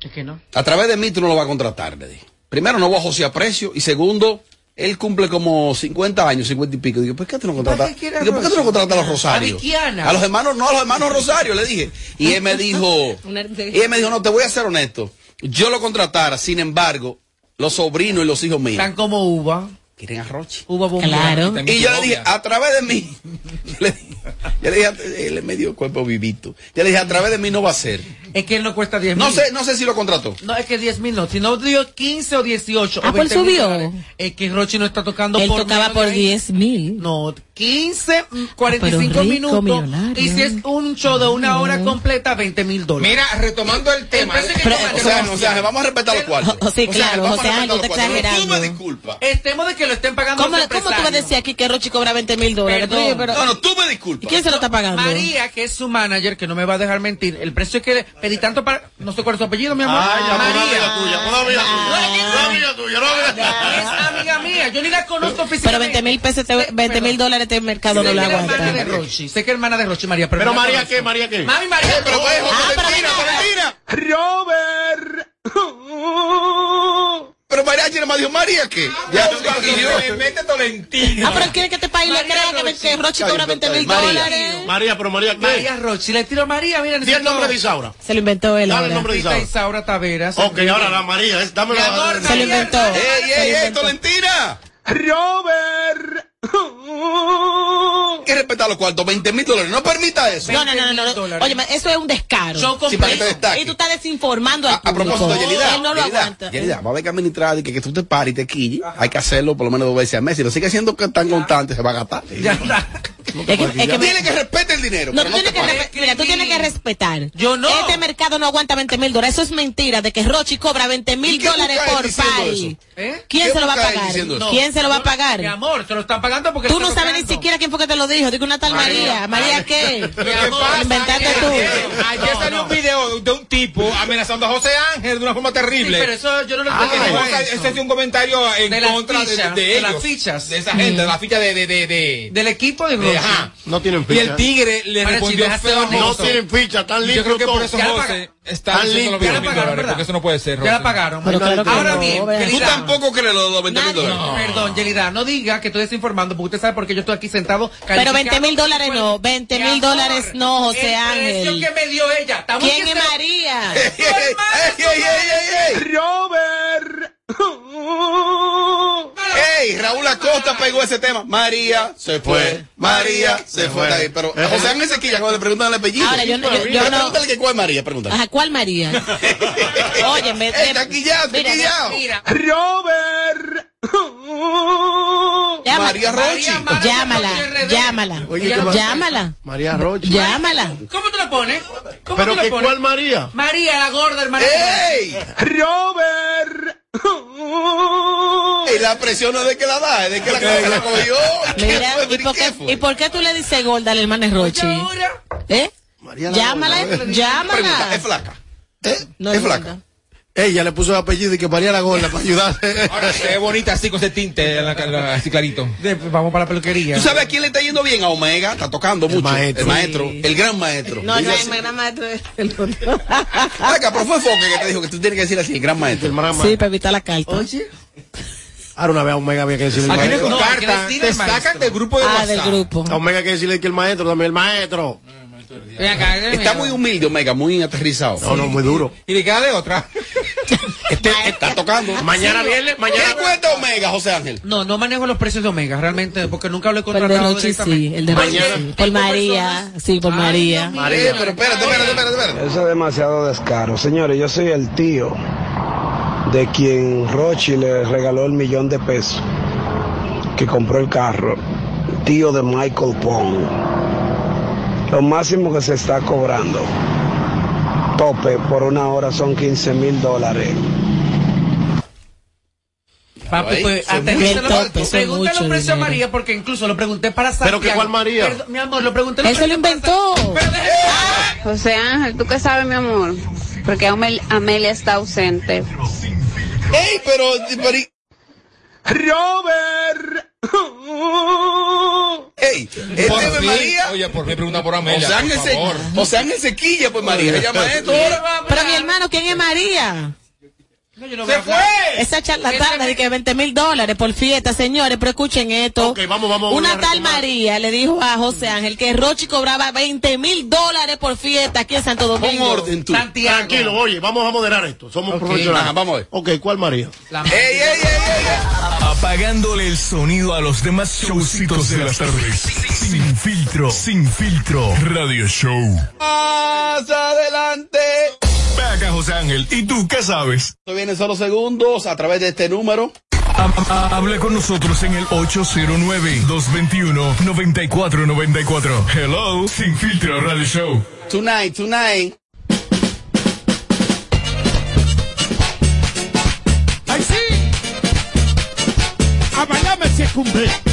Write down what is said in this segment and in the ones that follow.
Es que no. A través de mí tú no lo vas a contratar, le dije. Primero, no bajo a precio. Y segundo, él cumple como 50 años, 50 y pico. Digo, ¿por qué tú no contratas? Digo, ¿por qué tú no contratas a los Rosarios? A los hermanos, no, a los hermanos Rosario, le dije. Y él me dijo, y él me dijo, no, te voy a ser honesto. Yo lo contratara, sin embargo, los sobrinos y los hijos míos. Están como uva. Quieren a Rochi. Uva Claro. Y yo le dije, a través de mí. Yo le dije, yo le dije, él es medio cuerpo vivito. Yo le dije, a través de mí no va a ser. Es que él no cuesta 10 mil. No sé, no sé si lo contrató. No, es que 10 mil no. Si no dio 15 o 18 Ah, o pues 20 mil subió. dólares, Es que Rochi no está tocando Él por tocaba menos por de ahí. 10 mil. No, 15, mm, 45 rico, minutos. millonario. Y si es un show de una hora completa, 20 mil dólares. Mira, retomando el tema. Pero- O sea, o sea, vamos a respetar los cuartos. O- sí, claro, vamos a José Ángel, respetar los está cuartos. Pero Tú exagerando. me disculpas. Estemos de que lo estén pagando ¿Cómo, los ¿Cómo tú vas a empresarios. decir aquí que Rochi cobra 20 mil dólares? Perdón. Oye, pero- No, no, tú me ¿Y disculpas. quién se lo está pagando? María, que es su manager, que no me va a dejar mentir, el precio es que pedí tanto para... No sé cuál es su apellido, mi amor. Ay, ya, una amiga María. tuya, una amiga tuya. Una amiga tuya, una amiga tuya. Es amiga mía, yo ni la conozco Pero físicamente. 20 mil pesos, te- 20 mil dólares este mercado no Sé lo que es hermana de aguanta. Rochi, sé que es hermana de Rochi, María, pero, Pero no la María. ¿qué? María, ¿qué? Mami, María. Pero pues, Ah, pero Valentina. Valentina. Robert. Pero Mariachi nada más dijo, María, ¿qué? Ya tú Le mete Tolentino. Ah, pero él quiere que este país le María crea que, Rochi. cobra 20 mil María. dólares. María, pero María, ¿qué? María Rochi, le tiro a María, mira, Di el nombre de Isaura. Se lo inventó él Dale el nombre de Isaura. Isaura Taveras. Ok, ahora la María, dame la... Se lo inventó. ¡Ey, Se lo ey, ey, inventó. Valentina! Robert. Que respetar los cuartos, 20 mil dólares. No permita eso. No, no, no, no. no. Oye, eso es un descaro. Sí, para que te completo. destaque. Y tú estás desinformando al A, a propósito, Yelida, Él no lo Yelida, aguanta. Yelida, va a haber que administrar y que, que tú te pares y te quilles. Hay que hacerlo por lo menos dos veces al mes. Si lo sigue haciendo tan constante, se va a gastar. Ya está. Es que, es que me- Tiene que respetar el dinero. No, pero tú no tienes que, mira, tú tienes que respetar. Yo no. Este mercado no aguanta 20 mil dólares. Eso es mentira de que Rochi cobra 20 ¿Y mil dólares por país. ¿Eh? ¿Quién ¿Qué se lo va a pagar? ¿Quién se lo va a pagar? Mi amor, te lo están pagando porque Tú no sabes ni siquiera quién fue que te lo dijo. Digo una tal María. ¿María qué? Inventaste tú. Ayer salió un video de un tipo amenazando a José Ángel de una forma terrible. pero eso yo no lo Ah, ese es un comentario en contra de- fichas, de, ellos, las fichas. de esa gente, de la ficha de, de, de, de- Del equipo de. Ajá. No tienen Y el ficha. tigre le respondió chicos, feo a No tienen ficha, están Yo limpios creo que por eso José está Están diciendo los limpios. 20 Ya la mil pagaron, dólares, ¿verdad? porque eso no puede ser, Ya la pagaron. Pero claro que Ahora no, bien, vean. Tú Yelida, tampoco crees los los 20 mil dólares. Perdón, Yelida, no diga que estoy desinformando porque usted sabe por qué yo estoy aquí sentado. Pero 20 mil dólares no, 20 Mi mil dólares no, José el Ángel. precio que me dio ella. ¿Quién es María? ¡Ey, ey, ey, ey, ey, ey! ¡Robert! ¡Ey! Raúl Acosta pegó ese tema. María se fue. María se fue. Bien, Pero a José Ángel Sequilla, cuando le preguntan el apellido. Ahora, yo no- yo- yo no- Pregúntale que cuál es María, pregúntale. Ajá, ¿cuál María? Oye, me... ¡Ey, está quillado, está Mira, quillado! mira. ¡Robert! María Rochi. Llámala, llámala. Oye. Llámala. María Rocha. Llámala. ¿Cómo tú lo pones? ¿Cómo ¿Pero tú lo que pones? cuál María? María, la gorda, hermana. ¡Ey! ¡Robert! Y la presión no es de que la da, es de que la, la cogió. Mira. ¿y por, ¿Qué? ¿y por qué tú le dices gorda al hermano Rochi? ¿Eh? María la Llámala, Gorda. Pregunta, llámala. es flaca. No es es flaca. Ella le puso el apellido y que María la Gorda para ayudarse. Ahora se ve bonita así con ese tinte, la- la- así clarito. de- vamos para la peluquería. ¿Tú sabes a quién le está yendo bien? A Omega, está tocando mucho. maestro. El maestro, el gran maestro. No, no mi gran maestro. es el otro. Acá, pero fue Foque que te dijo que tú tienes que decir así, el gran maestro. El Sí, para evitar la carta. Oye, Ahora una vez a Omega había que decirle el maestro. con No, que carta, decirle te al sacan maestro. del grupo de Ah, WhatsApp. del grupo. A Omega hay que decirle que el maestro también, el maestro. Ven acá, ven Está muy humilde, Omega, muy aterrizado. No, no, muy duro. Y le queda de otra. Este, está tocando. Mañana viernes, mañana. ¿Qué cuesta Omega, José Ángel? No, no manejo los precios de Omega, realmente, porque nunca lo he Pero el de contratado Rochi sí, el de Rochi Mañana. sí. Por María, sí, por María. Eh, pero espérate, espérate, espérate, espérate. Eso es demasiado descaro. Señores, yo soy el tío de quien Rochi le regaló el millón de pesos que compró el carro. Tío de Michael Pong. Lo máximo que se está cobrando, tope por una hora son 15 mil dólares. Papi, pues, Pregúntale precios a. María, porque incluso lo pregunté para Santiago. ¿Pero que cuál María? Perdón, mi amor, lo pregunté los Eso lo inventó. Pero deje- José Ángel, ¿tú qué sabes, mi amor? Porque Amel- Amelia está ausente. ¡Ey, pero... pero y- Ey, este Por fin. María. Oye, ¿por qué pregunta por Amelia? O sea, en por ese, favor. o sea, en ese quilla, pues María, se llama esto ahora. Pero mi hermano, ¿quién es María? No, yo no voy Se fue. Esa charlatana de que 20 mil dólares por fiesta, señores, pero escuchen esto. Ok, vamos, vamos, Una tal retomar. María le dijo a José Ángel que Rochi cobraba 20 mil dólares por fiesta aquí en Santo Con Domingo. orden tú. Santiago. Tranquilo, oye, vamos a moderar esto. Somos profesionales. Ajá, vamos a ver. Ok, ¿cuál María? La Ey, ey, ey, ey, ey. Apagándole el sonido a los demás showcitos de las tardes. Sin filtro, sin filtro. Radio Show. Más adelante. Ve acá, José Ángel. ¿Y tú qué sabes? Esto viene solo segundos a través de este número. Ha- ha- Habla con nosotros en el 809-221-9494. Hello, Sin Filtro Radio Show. Tonight, tonight. Bailarme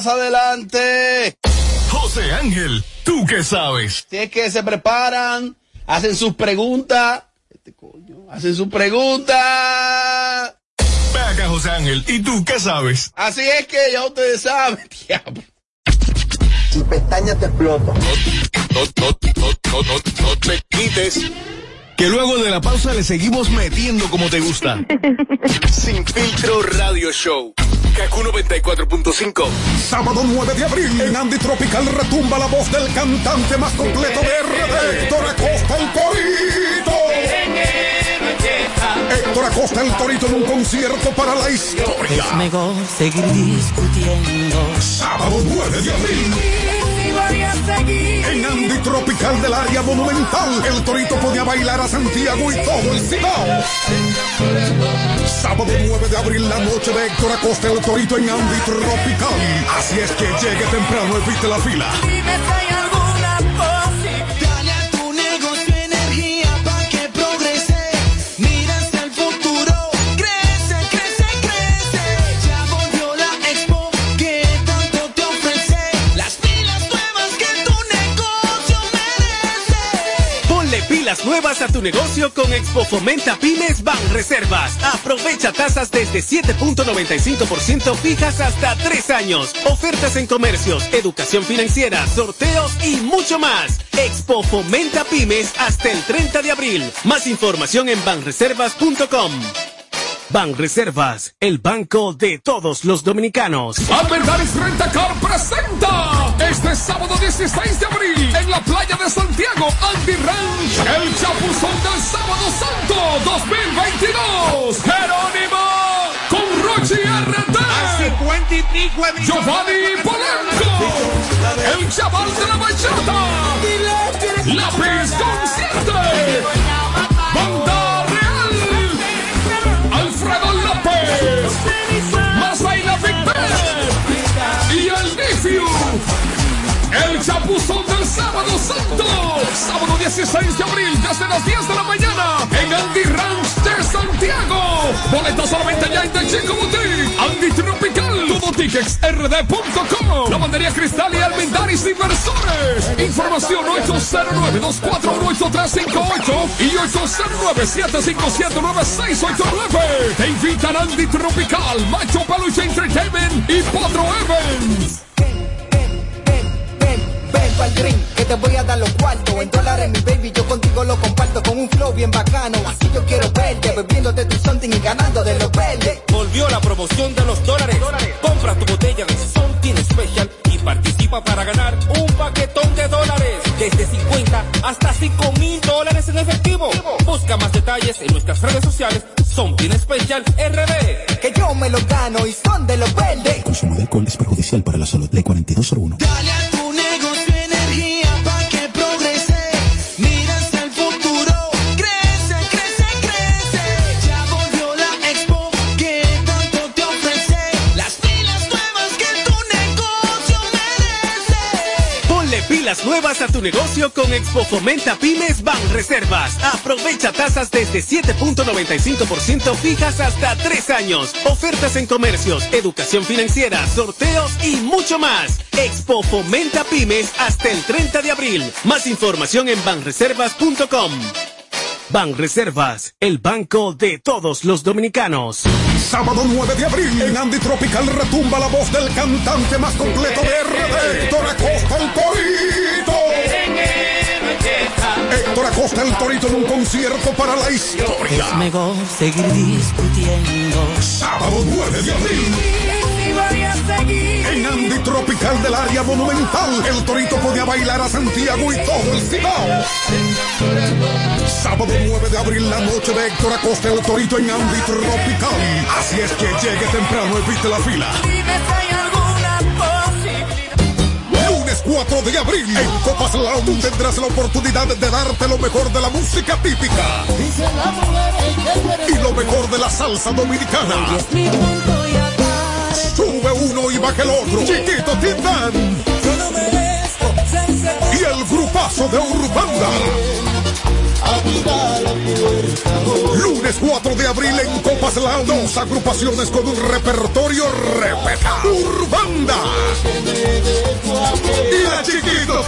más adelante. José Ángel, ¿tú qué sabes? Si es que se preparan, hacen sus preguntas. Este coño, hacen sus preguntas. Ve acá, José Ángel. ¿Y tú qué sabes? Así es que ya ustedes saben, diablo. Tu pestaña te explota. No, no, no, no, no, no te quites. Que luego de la pausa le seguimos metiendo como te gusta. Sin filtro radio show. Kaku 94.5. Sábado 9 de abril en Andy Tropical retumba la voz del cantante más completo de RD, Héctor Acosta el Torito. Héctor Acosta el Torito en un concierto para la historia. mejor seguir discutiendo. Sábado 9 de abril. En Andy Tropical del área monumental, el Torito ponía a bailar a Santiago y todo el Cibao. Sábado 9 de abril, la noche de Héctor Acosta el Torito en Andy Tropical. Así es que llegue temprano, evite la fila. Nuevas a tu negocio con Expo Fomenta Pymes Ban Reservas. Aprovecha tasas desde 7.95% fijas hasta 3 años. Ofertas en comercios, educación financiera, sorteos y mucho más. Expo Fomenta Pymes hasta el 30 de abril. Más información en banreservas.com. Banreservas, el banco de todos los dominicanos. Alberdaris Rentacar presenta este sábado 16 de abril en la playa de Santiago, Andy Ranch, el chapuzón del sábado santo 2022. Jerónimo con Rochi RT. Giovanni Polanco, el chaval de la bachata. Lápiz consciente. Chapuzón del sábado santo. Sábado 16 de abril desde las 10 de la mañana en Andy Ranch de Santiago. Boletos solamente ya en The Chico Boutique. Andy Tropical. Todo rd.com. Lavandería Cristal y Almendaris Inversores. Información 809-241-8358 y 809-757-9689. Te invitan Andy Tropical, Macho Peluche Entertainment y Potro Evans. Que te voy a dar los cuartos En dólares mi baby, yo contigo lo comparto Con un flow bien bacano, así yo quiero verte Bebiéndote tu something y ganando de los verdes Volvió la promoción de los dólares. Compra tu botella de Something Special y participa para ganar un paquetón de dólares. Desde 50 hasta 5 mil dólares en efectivo. Busca más detalles en nuestras redes sociales. Something Special RD. Que yo me lo gano y son de los verdes El consumo de alcohol es perjudicial para la salud. Ley 4201. Dale Pilas nuevas a tu negocio con Expo Fomenta Pymes Ban Reservas. Aprovecha tasas desde 7.95% fijas hasta 3 años. Ofertas en comercios, educación financiera, sorteos y mucho más. Expo Fomenta Pymes hasta el 30 de abril. Más información en banreservas.com. Banreservas, el banco de todos los dominicanos. Sábado 9 de abril en Andy Tropical retumba la voz del cantante más completo de RD, Héctor Acosta el Torito. Héctor Acosta el Torito en un concierto para la historia. Es mejor seguir discutiendo. Sábado 9 de abril. En Andy Tropical del área monumental, el Torito podía bailar a Santiago y todo el Cibao. Sábado 9 de abril, la noche de Héctor Acosta el Torito en Andy Tropical. Así es que llegue temprano, evite la fila. Lunes 4 de abril, en Copas Lounge tendrás la oportunidad de darte lo mejor de la música típica y lo mejor de la salsa dominicana. Sube uno y baja el otro. Chiquito Titán. Y el grupazo de Urbanda. Lunes 4 de abril en Copas Lounge. Dos agrupaciones con un repertorio respetado. Urbanda. Y la Chiquito.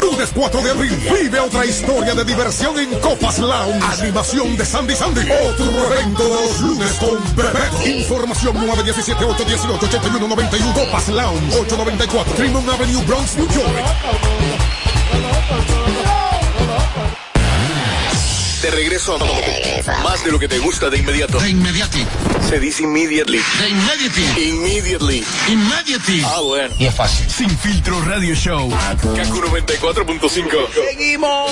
Lunes 4 de abril, vive otra historia de diversión en Copas Lounge. Animación de Sandy Sandy. Otro evento lunes con Bebeto. Información 917-818-8191. Copas Lounge 894. Tremont Avenue, Bronx, New York. De regreso a más de lo que te gusta de inmediato. De inmediati. Se dice immediately. De immediati. Immediately. Immediati. Ah, bueno. Y es fácil. Sin filtro radio show. Kaku 94.5. Seguimos.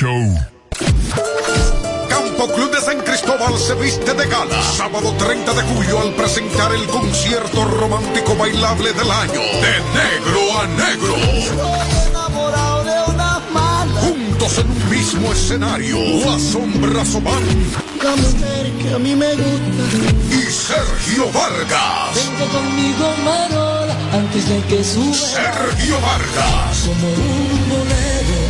Show. Campo Club de San Cristóbal se viste de gala. Sábado 30 de julio al presentar el concierto romántico bailable del año. De negro a negro. enamorado de una mala. Juntos en un mismo escenario. La Sombra Sobán La mujer que a mí me gusta. y Sergio Vargas. Venga conmigo, Marola, antes de que suba. Sergio Vargas. Como un bolero,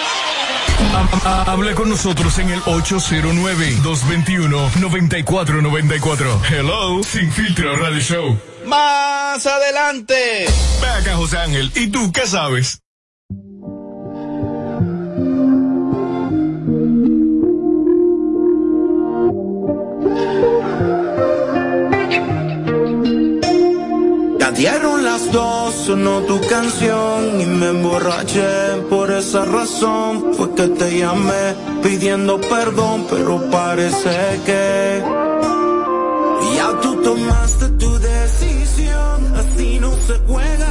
Hable con nosotros en el 809-221-9494. Hello, Sin Filtro Radio Show. Más adelante. Ve acá, José Ángel. ¿Y tú qué sabes? Ya dieron las dos, sonó tu canción y me emborraché. Esa razón fue que te llamé pidiendo perdón, pero parece que ya tú tomaste tu decisión. Así no se juega,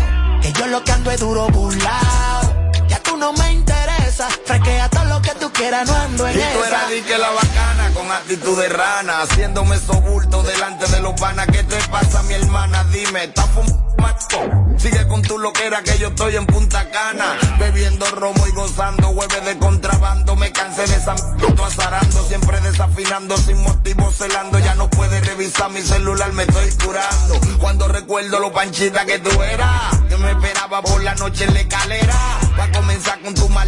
Que yo lo que ando es duro burlao. Ya tú no me interesa. Fresquea todo lo que tú quieras, no ando en Y tú eras di que la bacana con actitud de rana, haciéndome sobulto delante de los panas. ¿Qué te pasa, mi hermana? Dime, ¿estás fumando? Sigue con tu loquera que yo estoy en Punta Cana, bebiendo romo y gozando, hueve de contrabando. Me cansé de esa azarando, siempre desafinando, sin motivo celando. Ya no puedes revisar mi celular, me estoy curando. Cuando recuerdo lo panchita que tú eras, que me esperaba por la noche en la escalera, va a comenzar con tu mal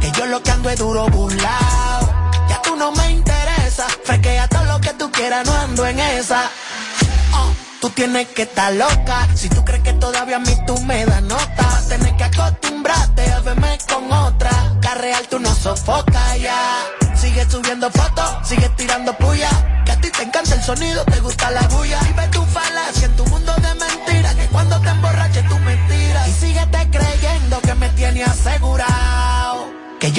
Que yo lo que ando es duro burlao. Ya tú no me interesa. Fresquea todo lo que tú quieras, no ando en esa. Tú tienes que estar loca. Si tú crees que todavía a mí tú me das nota, vas tener que acostumbrarte a verme con otra. Carreal tú no sofocas ya. Sigue subiendo fotos, sigue tirando puya. Que a ti te encanta el sonido, te gusta la bulla.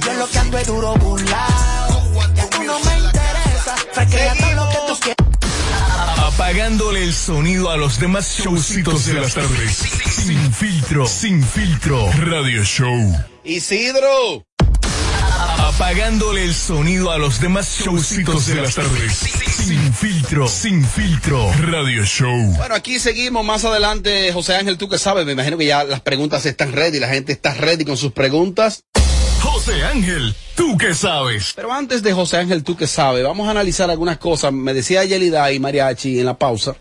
Que yo lo que ando es duro tú no me interesa. Fresquea todo lo que tú quieras. Apagándole el sonido a los demás showcitos de las tardes. Sin filtro, sin filtro. Radio Show. Isidro. Apagándole el sonido a los demás showcitos de las tardes. Sin filtro, sin filtro. Radio Show. Bueno, aquí seguimos más adelante. José Ángel, tú que sabes, me imagino que ya las preguntas están ready, la gente está ready con sus preguntas. José Ángel, tú que sabes. Pero antes de José Ángel, tú que sabes, vamos a analizar algunas cosas. Me decía Yelida y Mariachi en la pausa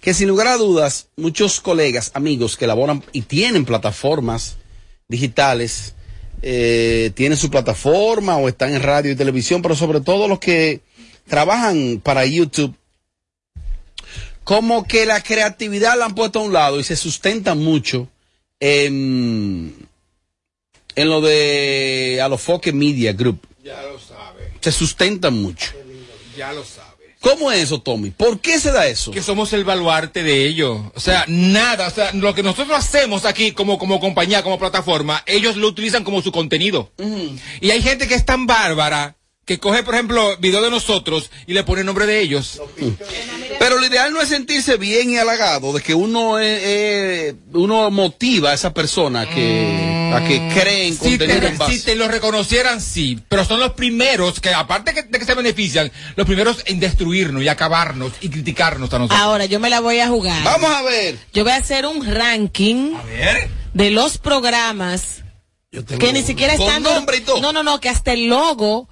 que sin lugar a dudas, muchos colegas, amigos que elaboran y tienen plataformas digitales, eh, tienen su plataforma o están en radio y televisión, pero sobre todo los que trabajan para YouTube, como que la creatividad la han puesto a un lado y se sustentan mucho en, en lo de Alofoque Media Group. Ya lo sabe. Se sustentan mucho. Ya lo sabe. ¿Cómo es eso, Tommy? ¿Por qué se da eso? Que somos el baluarte de ellos. O sea, nada. O sea, lo que nosotros hacemos aquí como, como compañía, como plataforma, ellos lo utilizan como su contenido. Y hay gente que es tan bárbara que coge, por ejemplo, video de nosotros y le pone el nombre de ellos. Pero lo ideal no es sentirse bien y halagado de que uno eh, eh, uno motiva a esa persona a que, a que creen Si contenido te, en base. si te lo reconocieran, sí. Pero son los primeros que, aparte que- de que se benefician, los primeros en destruirnos y acabarnos y criticarnos a nosotros. Ahora, yo me la voy a jugar. Vamos a ver. Yo voy a hacer un ranking de los programas que ni siquiera Con están. nombre y todo. No, no, no, que hasta el logo.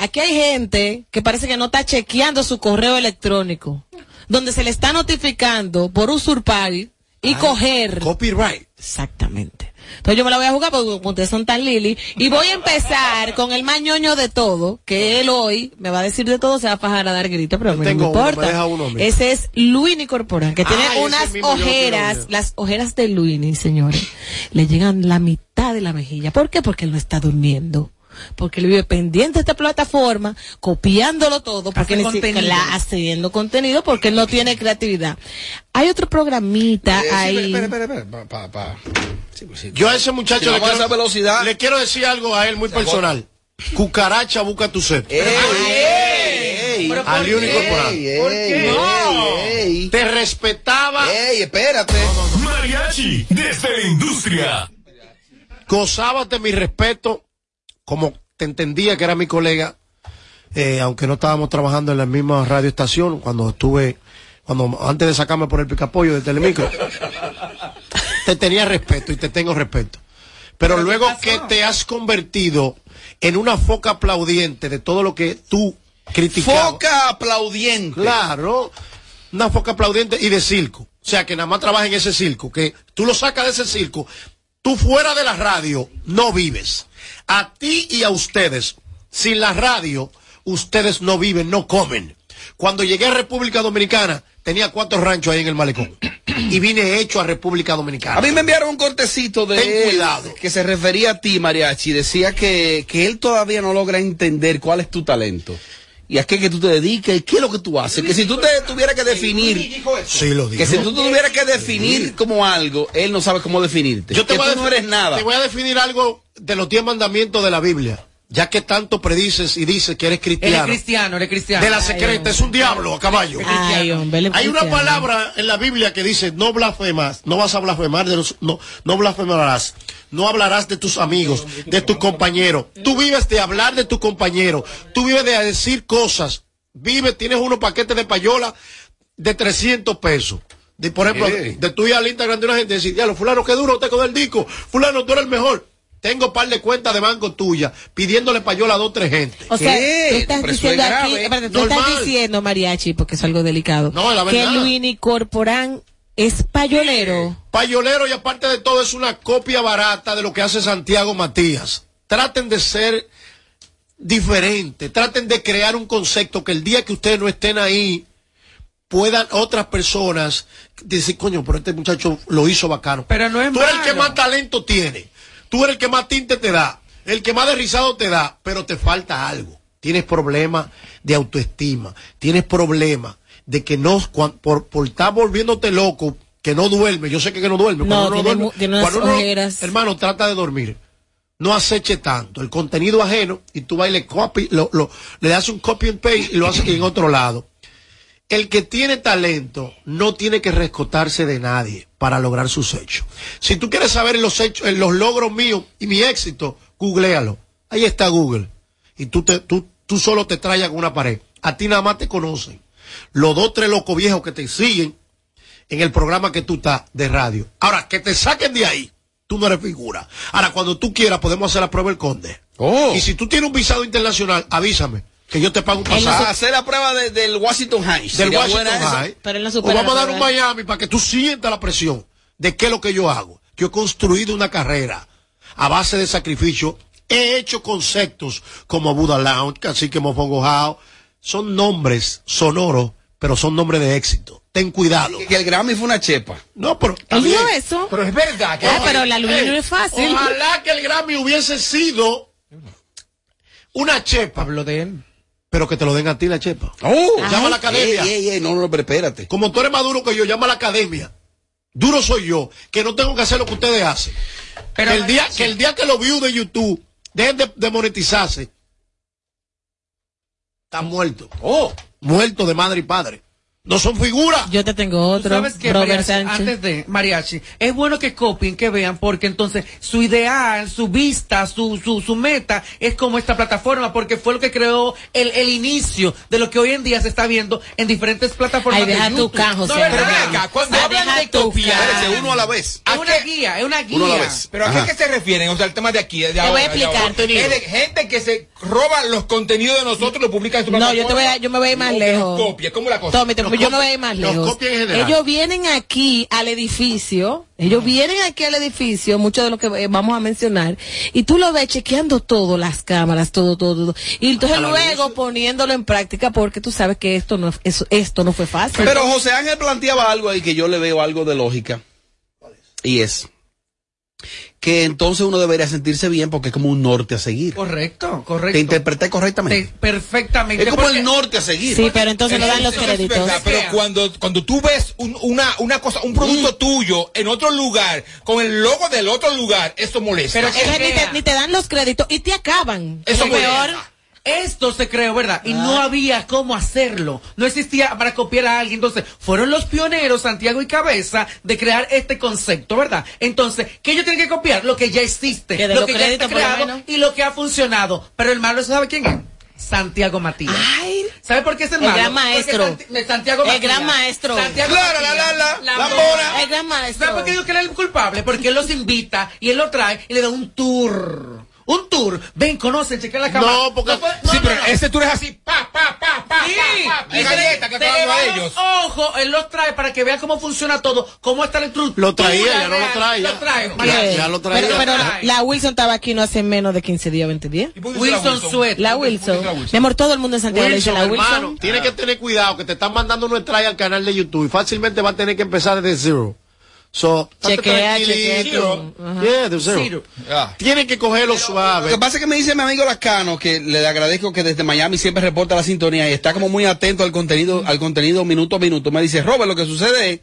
Aquí hay gente que parece que no está chequeando su correo electrónico, donde se le está notificando por usurpar y coger. Copyright. Exactamente. Entonces yo me la voy a jugar porque ustedes son tan lili. Y voy a empezar con el más ñoño de todo, que él hoy me va a decir de todo, se va a fajar a dar gritos, pero no uno, importa. uno, ese es Luini Corporán, que tiene Ay, ese unas yo ojeras, las ojeras de Luini, señores, le llegan la mitad de la mejilla. ¿Por qué? Porque él no está durmiendo. Porque él vive pendiente de esta plataforma, copiándolo todo, porque siquiera contenido. haciendo contenido, porque él no tiene creatividad. Hay otro programita Eh, sí, ahí. espera, espera, espera, pa- pa- pa. Sí, pues sí. Yo a ese muchacho Si le, a quiero, esa velocidad. le quiero decir algo a él muy personal. Cucaracha, busca tu sed. ¡Ey! A León Incorporado. Te respetaba, ¡Ey, espérate! Mariachi, desde la industria. gozábate mi respeto, como te entendía que era mi colega, eh, aunque no estábamos trabajando en la misma radioestación, cuando estuve, cuando antes de sacarme por el picapollo de Telemicro, te tenía respeto y te tengo respeto. Pero luego que te has convertido en una foca aplaudiente de todo lo que tú criticabas. Foca aplaudiente. Claro, una foca aplaudiente y de circo. O sea, que nada más trabaja en ese circo, que tú lo sacas de ese circo, tú fuera de la radio no vives. A ti y a ustedes, sin la radio, ustedes no viven, no comen. Cuando llegué a República Dominicana, tenía cuatro ranchos ahí en el malecón. Y vine hecho a República Dominicana. A mí me enviaron un cortecito de Ten él cuidado. que se refería a ti, Mariachi. Decía que, que él todavía no logra entender cuál es tu talento. Y a qué que tú te dedicas y qué es lo que tú haces. Que si tú te tuvieras que definir, Sí, lo digo. que si tú tuvieras que definir como algo, él no sabe cómo definirte. Yo te que voy tú a no eres nada. Te voy a definir algo de los diez mandamientos de la Biblia. Ya que tanto predices y dices que eres cristiano. cristiano, él es cristiano. De la secreta, es un diablo a caballo. Ay, hombre, Hay una cristiano. palabra en la Biblia que dice, no blasfemas, no vas a blasfemar, de los, no, no blasfemarás, no hablarás de tus amigos, de tus compañeros. Tú vives de hablar de tu compañero, tú vives de decir cosas, vives, tienes unos paquetes de payola de 300 pesos. De, por ejemplo, de tú ir al Instagram de una gente y decir, diablo, fulano, qué duro te con el disco. Fulano, tú eres el mejor. Tengo par de cuentas de banco tuya pidiéndole payola a dos tres gente. O sea, tú estás diciendo aquí, espérate, tú estás diciendo, Mariachi, porque es algo delicado, No, la que. Luini Corporán es payolero. Payolero y aparte de todo es una copia barata de lo que hace Santiago Matías. Traten de ser diferentes, traten de crear un concepto que el día que ustedes no estén ahí puedan otras personas decir, coño, pero este muchacho lo hizo bacano. Pero no es Tú eres el malo. que más talento tiene, tú eres el que más tinte te da, el que más derrizado te da, pero te falta algo. Tienes problemas de autoestima, tienes problemas de que no, por, por estar volviéndote loco, que no duerme, yo sé que, que no duerme. No, cuando uno tiene duerme- mu- tiene unas cuando uno- hermano, trata de dormir. No aceche tanto el contenido ajeno y tú vas y le, copy, lo, lo- le das un copy and paste y lo haces en otro lado. El que tiene talento no tiene que rescotarse de nadie para lograr sus hechos. Si tú quieres saber los hechos, eh, los logros míos y mi éxito, googlealo. Ahí está Google. Y tú, te, tú, tú solo te trayas con una pared. A ti nada más te conocen. Los dos, tres locos viejos que te siguen en el programa que tú estás de radio. Ahora, que te saquen de ahí, tú no eres figura. Ahora, cuando tú quieras, podemos hacer la prueba del conde. Y si tú tienes un visado internacional, avísame, que yo te pago un no pasaje. hacer la prueba de- del Washington High. Del Washington. High. Pero él no O vamos a dar un. Miami para que tú sientas la presión de qué es lo que yo hago. Yo he construido una carrera a base de sacrificio. He hecho conceptos como Buda Lounge, Cacique Mofongo House. Son nombres sonoros, pero son nombres de éxito. Ten cuidado. Que el Grammy fue una chepa. No, pero. También- eso. Pero es verdad que Ah, pero la luna no es fácil. Ojalá que el Grammy hubiese sido una chepa. Hablo de él. Pero que te lo den a ti la chepa. Oh, llama a la academia. Ey, ey, ey, no, no, pero espérate. Como tú eres más duro que yo, llama a la academia. Duro soy yo, que no tengo que hacer lo que ustedes hacen. Pero que, el día, que el día que los views de YouTube dejen de, de monetizarse, están muertos. Oh, muertos de madre y padre. No son figuras. Yo te tengo otro, ¿Sabes qué, Robert Mariachi? Sánchez. Antes de Mariachi, es bueno que copien, que vean, porque entonces su ideal, su vista, su, su, su meta es como esta plataforma, porque fue lo que creó el, el inicio de lo que hoy en día se está viendo en diferentes plataformas. Ay, de deja tu YouTube. cajo, No, José. pero Acá, cuando Ah, hablan de copiar, uno a la vez. es una guía, es una guía. Uno a la vez. Pero ¿a Ajá. qué, qué se refieren? O sea, el tema de aquí, de voy a ahora, de explicar. ahora. Es de gente que se roba los contenidos de nosotros y lo publica en su No, yo te voy a, yo me voy a ir más lejos. copia. ¿Cómo la cosa? Tommy, te- Nos yo me copia- voy a ir más lejos. Ellos vienen aquí al edificio, ellos vienen aquí al edificio, mucho de lo que eh, vamos a mencionar, y tú lo ves chequeando todo, las cámaras, todo, todo, todo. Y entonces Hasta luego poniéndolo en práctica porque tú sabes que esto no, eso- esto no fue fácil. Pero José Ángel planteaba algo ahí que yo le veo algo de lógica. Y es que entonces uno debería sentirse bien porque es como un norte a seguir. Correcto, correcto. Te interpreté correctamente. Te- perfectamente. es como porque- el norte a seguir. Sí, pero entonces no dan los créditos. verdad, pero cuando, cuando tú ves un- una, una cosa, un producto tuyo en otro lugar, con el logo del otro lugar, eso molesta. Pero Entonces ni te, ni te dan los créditos y te acaban. Eso Es peor. Esto se creó, ¿verdad? Y Ah. no había cómo hacerlo. No existía para copiar a alguien. Entonces, fueron los pioneros, Santiago y Cabeza, de crear este concepto, ¿verdad? Entonces, ¿qué ellos tienen que copiar? Lo que ya existe, Que lo que ya está lo creado menos. y lo que ha funcionado. Pero el malo, ¿sabe quién es? Santiago Matías. Ay, ¿Sabe por qué es el El malo? gran maestro. Porque Santi- Santiago El Matías. gran maestro. Santiago La, la, Matías. la, la, la, Lambona. Lambona. el gran maestro. ¿Sabe por qué digo que él es el culpable? Porque él los invita y él lo trae y le da un tour. Un tour. Ven, conocen, chequen la cámara. No, porque- sí, no, pero no, no. ese tú eres así, pa, pa, pa, pa, Sí, pa, pa, y galleta que dando a ellos. los ojos, él los trae para que vea cómo funciona todo, cómo está la estructura. Lo traía, ya no lo trae, ya. Lo trae. Ya, ya lo traía. Pero, pero Ay. la Wilson estaba aquí no hace menos de 15 días, 20 días. ¿Y por qué dice la Wilson Sweat. La Wilson. Mi amor, todo el mundo en Santiago le dice Wilson, la hermano, Wilson. tienes que tener cuidado que te están mandando nuestra al canal de YouTube y fácilmente va a tener que empezar desde cero. So, Chequea, chequea. Yeah, de cero. Ah. Tienen que cogerlo Lo suave. que pasa es que me dice mi amigo Lascano que le agradezco que desde Miami siempre reporta la sintonía y está como muy atento al contenido, al contenido minuto a minuto. Me dice, Robert, lo que sucede es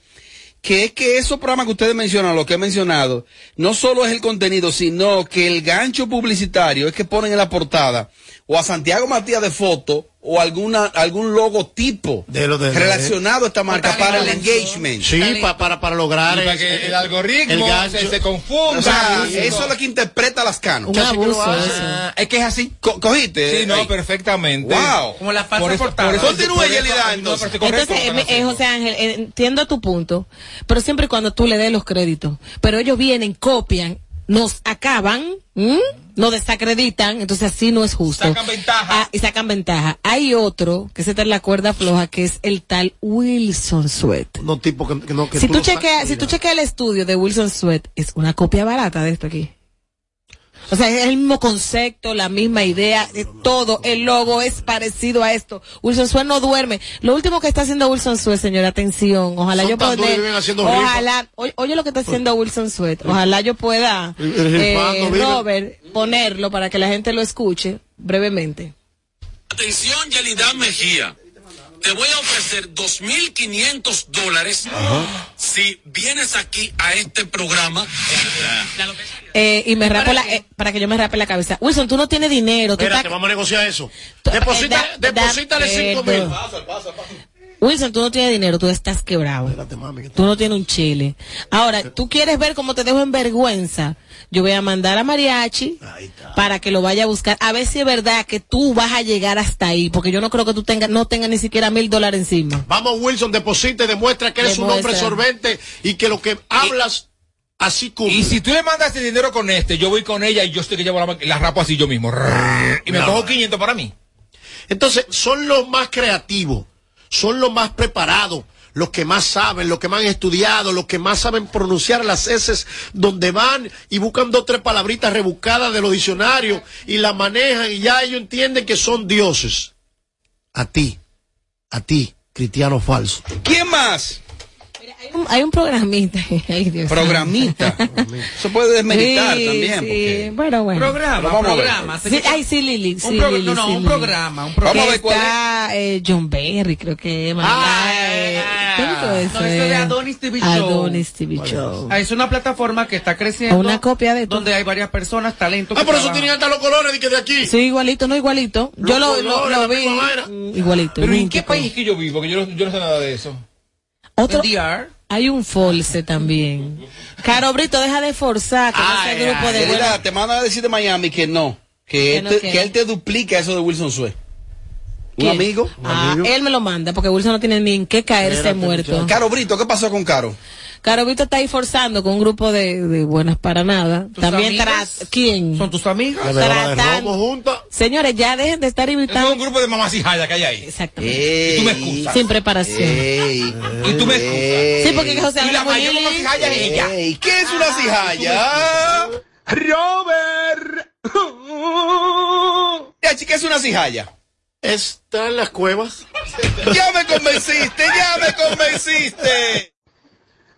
que es que esos programas que ustedes mencionan, lo que he mencionado, no solo es el contenido, sino que el gancho publicitario es que ponen en la portada o a Santiago Matías de foto o alguna algún logotipo De lo de- relacionado a esta marca Está para el engagement. Sí, pa- para, para lograr para el- que el- el algoritmo el gancho. se, se confunda. O sea, Sí, eso no. es lo que interpreta las canos. Un abuso Ah, es que es así. Co- ¿Cogiste? Sí, no, Ey. perfectamente. Wow. Como la falsa Por eso- portada. por eso- Continúe, Yelida, entonces. Entonces, eh, eh, José Ángel, eh, entiendo tu punto, pero siempre y cuando tú le des los créditos. Pero ellos vienen, copian, nos acaban, ¿m? nos desacreditan, entonces así no es justo. Sacan ventaja. Ah, y sacan ventaja. Hay otro, que se está en la cuerda floja, que es el tal Wilson Sweat. No, tipo que, que no, que Si tú, sacas, chequeas, si tú chequeas el estudio de Wilson Sweat, es una copia barata de esto aquí. O sea, es el mismo concepto, la misma idea, eh, todo, el logo es parecido a esto. Wilson Sweat no duerme. Lo último que está haciendo Wilson Sweat, señora, atención, ojalá Son yo pueda, ojalá, oye, oye lo que está haciendo Wilson Sweat, ojalá yo pueda, eh. Robert, ponerlo para que la gente lo escuche brevemente. Atención, Yelida Mejía. Te voy a ofrecer 2.500 dólares si vienes aquí a este programa. Eh, y me rapo la, eh, para que yo me rape la cabeza. Wilson, tú no tienes dinero, tú Espérate, estás- vamos a negociar eso. Deposita, eh, da- deposítale cinco mil. perdón. Wilson, tú no tienes dinero, tú estás quebrado. Tú no tienes un chile. Ahora, tú quieres ver cómo te dejo en vergüenza. Yo voy a mandar a Mariachi para que lo vaya a buscar. A ver si es verdad que tú vas a llegar hasta ahí. Porque yo no creo que tú tengas, no tengas ni siquiera mil dólares encima. Vamos, Wilson, deposita y demuestra que eres un hombre solvente y que lo que hablas así cumple. Y si tú le mandas el dinero con este, yo voy con ella y yo estoy que llevo la, la rapo así yo mismo. Y me No. cojo 500 para mí. Entonces, son los más creativos, son los más preparados, los que más saben, los que más han estudiado, los que más saben pronunciar las S donde van y buscan dos o tres palabritas rebuscadas de los diccionarios y las manejan y ya ellos entienden que son dioses. A ti, a ti, cristiano falso. ¿Quién más? Hay un, hay un programita. Ay, Dios Programita. Eso puede desmeritar Sí, también. sí. Porque... Bueno, bueno. Programa, Pero vamos a ver. programa. Sí, ay, sí, Lili. Sí, Un pro- Lili, no, no, sí, un programa, un Vamos a programa. ver cuál es. Está eh, John Berry, creo que. Ah, eh, ¿qué dijo no, eso? es de Adonis TV Show. Adonis TV Show. Ah, Es una plataforma que está creciendo. Una copia de Donde hay varias personas, talentos. Ah, por eso tenían hasta los colores de, que de aquí. Sí, igualito, no igualito. Yo lo, vi igualito. Pero ¿en qué país que yo vivo? Que yo no, yo no sé nada de eso. Otro, DR. hay un false también. Caro Brito, deja de forzar que no sea Ay, grupo ay, de buenas- te manda a decir de Miami que no. Que, Que él no, te, que que no. él te duplica eso de Wilson Sue. ¿Un ¿Quién? amigo? Ah, él me lo manda porque Wilson no tiene ni en qué caerse Espérate, muerto. Caro Brito, ¿qué pasó con Caro? Caro Brito está ahí forzando con un grupo de, de buenas para nada. ¿Tus También tras ¿Quién? ¿Son tus amigas? La bebedora de Tratando. romo junta. Señores, ya dejen de estar Es invitando. un grupo de mamás y que hay ahí. Exactamente. Y tú me excusas. Sin preparación. Ey, Y tú me excusas. ey, Sí, porque José Y la mayor mamá y jaya es ella. ¿Qué es una cijaya? Robert. Ya, chica, es una cijaya. Está en las cuevas. Ya me convenciste, ya me convenciste.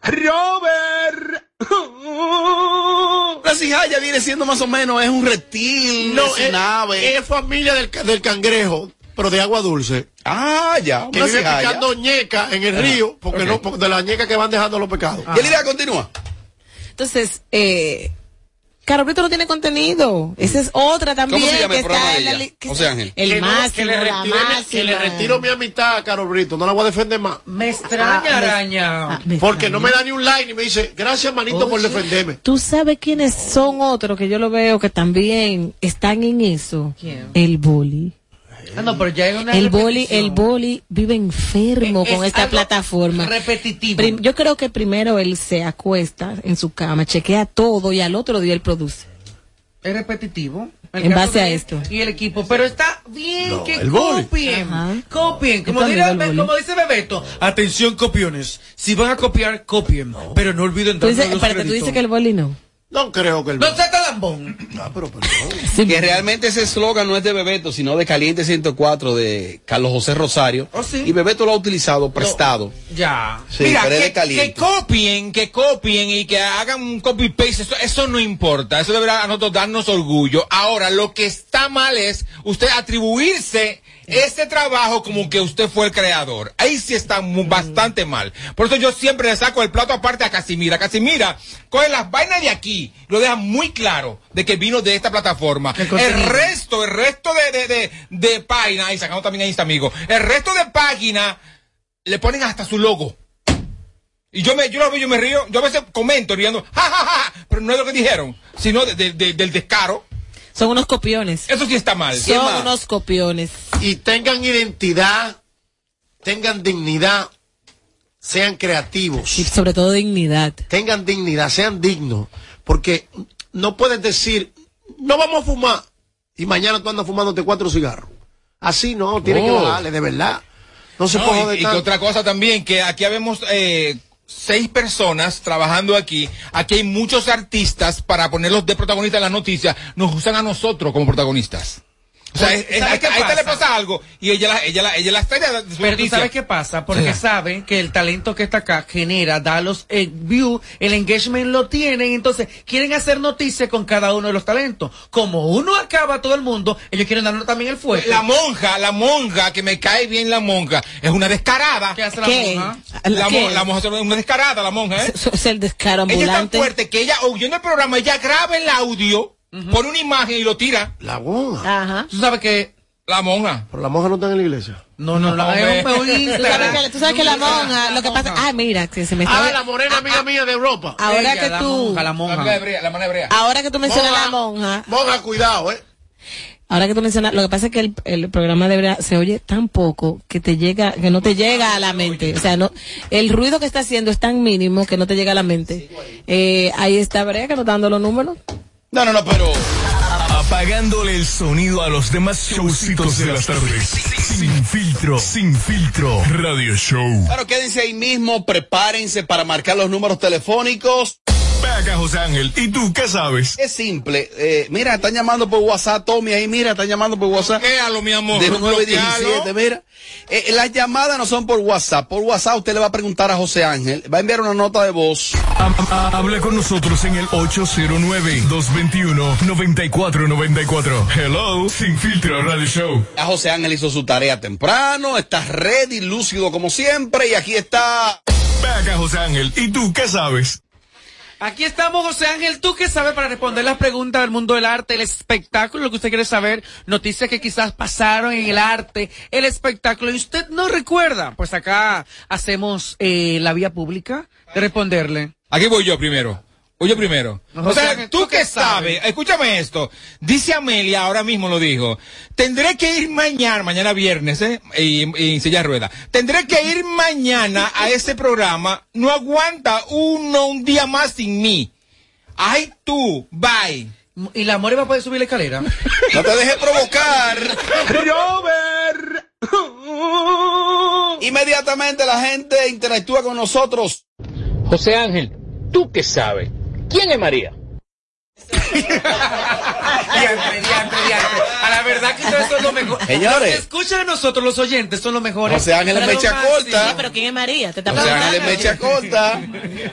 Robert. La cijaya viene siendo más o menos, es un reptil, No, es es, un ave. es familia del, del cangrejo, pero de agua dulce. Ah, ya, Que vive cijaya. picando ñeca en el río, porque no, porque de la ñeca que van dejando los pecados. Yelida, continúa. Entonces, eh, Caro Brito no tiene contenido. Esa es otra también. ¿Cómo se llama que el programa está de en la ella? que- José Ángel. El que, no, máximo, que, le retire, que le retiro mi amistad a Carol Brito, no la voy a defender más. Me extraña, Ah, me- araña. Ah, me Porque no extraña. me da ni un like ni me dice, gracias manito por Oye. defenderme. ¿Tú sabes quiénes son otros que yo lo veo que también están en eso? ¿Quién? El boli. Ah, no, pero ya hay una El boli, el boli vive enfermo Es con esta plataforma. Repetitivo. Prim- yo creo que primero él se acuesta en su cama, chequea todo y al otro día él produce. es repetitivo. El En base a esto. Y el equipo. Pero está bien No, que copien. Ajá. Copien. Como, dirá- dice Bebeto. Atención, copiones. Si van a copiar, copien. Pero no olviden los espérate, tú dices que el boli no. No creo que el... No sea talambón. Ah, pero perdón. Que realmente ese eslogan no es de Bebeto, sino de Caliente 104 de Carlos José Rosario. Oh, sí. Y Bebeto lo ha utilizado prestado. Ya. Sí, Mira, pero es de que, caliente. que copien, que copien y que hagan un copy paste, eso, eso no importa, eso deberá a nosotros darnos orgullo. Ahora, lo que está mal es usted atribuirse ese trabajo como que usted fue el creador. Ahí sí está bastante mal. Por eso yo siempre le saco el plato aparte a Casimira. Casimira coge las vainas de aquí, lo deja muy claro de que vino de esta plataforma. El, resto, el resto de, de, de, de páginas, y sacamos también a Insta, amigo, el resto de páginas le ponen hasta su logo. Y yo me, yo lo veo, yo me río, yo a veces comento riendo, ja, ja, ja, pero no es lo que dijeron, sino de- de- de- del descaro. Son unos copiones. Eso sí está mal. Son unos copiones. Y tengan identidad, tengan dignidad, sean creativos. Y sobre todo dignidad. Tengan dignidad, sean dignos. Porque no puedes decir, no vamos a fumar. Y mañana tú andas fumándote cuatro cigarros. Así no, tiene que Oh. bajarle, de verdad. No se No, puede y- y, que otra cosa también, que aquí habemos eh, seis personas trabajando aquí. Aquí hay muchos artistas para ponerlos de protagonistas en las noticias. Nos usan a nosotros como protagonistas. O sea, es- es- ¿Sabe a, esta le pasa? algo y ella la, ella la, ella la estrella de su Pero tú sabes qué pasa, porque Sí. saben que el talento que está acá genera, da los eh, views, el engagement lo tienen, entonces quieren hacer noticias con cada uno de los talentos. Como uno acaba a todo el mundo, ellos quieren darnos también el fuerte. La monja, la monja, que me cae bien la monja, es una descarada. ¿Qué hace la ¿Qué? monja? La, ¿Qué? mo- la monja es una descarada, la monja, ¿eh? Eso Es el descaro Ella es tan ambulante. fuerte que ella, oyendo el programa, ella graba el audio, pone una imagen y lo tira. La monja. Ajá. Tú sabes que... La monja. Pero la monja no está en la iglesia. No, no, la, un Tú sabes que, tú sabes que la monja, lo que pasa, ah, mira, que se me está. Ah, la morena amiga mía de Europa. Ahora Ella, que la tú, monja, la La monja. monja hebrea, la monja hebrea. ahora que tú mencionas Monja. la monja, Monja, cuidado, eh. ahora que tú mencionas, lo que pasa es que el, el programa de Brea se oye tan poco que te llega, que no te llega a la mente. O sea, no, el ruido que está haciendo es tan mínimo que no te llega a la mente. Eh, ahí está Brea que nos está dando los números. No, no, no, pero. Apagándole el sonido a los demás showcitos de las tardes. Sin filtro, sin filtro. Radio Show. Claro, quédense ahí mismo, prepárense para marcar los números telefónicos. Ven acá, José Ángel. ¿Y tú qué sabes? Es simple. eh, mira, están llamando por WhatsApp, Tommy, ahí, mira, están llamando por WhatsApp. Bloquéalo, mi amor. De bloquéalo. 917, mira. Eh, las llamadas no son por WhatsApp. Por WhatsApp usted le va a preguntar a José Ángel, va a enviar una nota de voz. Habla con nosotros en el 809-221-9494. Hello, Sin Filtro Radio Show. A José Ángel hizo su tarea temprano, está ready, lúcido como siempre, y aquí está. Ven acá, José Ángel. ¿Y tú qué sabes? Aquí estamos, José Ángel. ¿Tú qué sabes para responder las preguntas del mundo del arte, el espectáculo, lo que usted quiere saber? Noticias que quizás pasaron en el arte, el espectáculo, y usted no recuerda. Pues acá hacemos eh, la vía pública de responderle. Aquí voy yo primero. Yo primero. No, o sea, tú ¿tú que qué sabes, escúchame esto. Dice Amelia, ahora mismo lo dijo. Tendré que ir mañana, mañana viernes, ¿eh? Y, y en silla de rueda. Tendré que ir mañana a ese programa. No aguanta uno un día más sin mí. Ay, tú, bye. ¿Y la More va a poder subir la escalera? No te dejes provocar. Robert. Inmediatamente la gente interactúa con nosotros. José Ángel, ¿tú qué sabes? ¿Quién es María? Diantre, diantre, diantre. A la verdad que todo eso es lo mejor. Señores. Los que escuchan a nosotros, los oyentes, son los mejores. José Ángel mecha más, corta. Sí, pero ¿quién es María? Te está José Ángel mecha corta.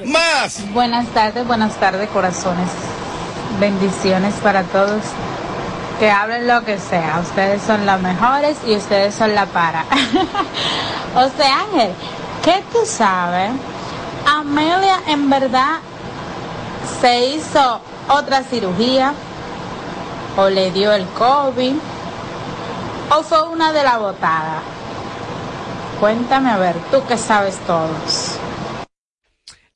Más. Buenas tardes, buenas tardes, corazones. Bendiciones para todos. Que hablen lo que sea. Ustedes son los mejores y ustedes son la para. José Ángel, ¿qué tú sabes? Amelia en verdad se hizo otra cirugía o le dio el COVID o fue una de la botada. Cuéntame a ver, tú que sabes todos.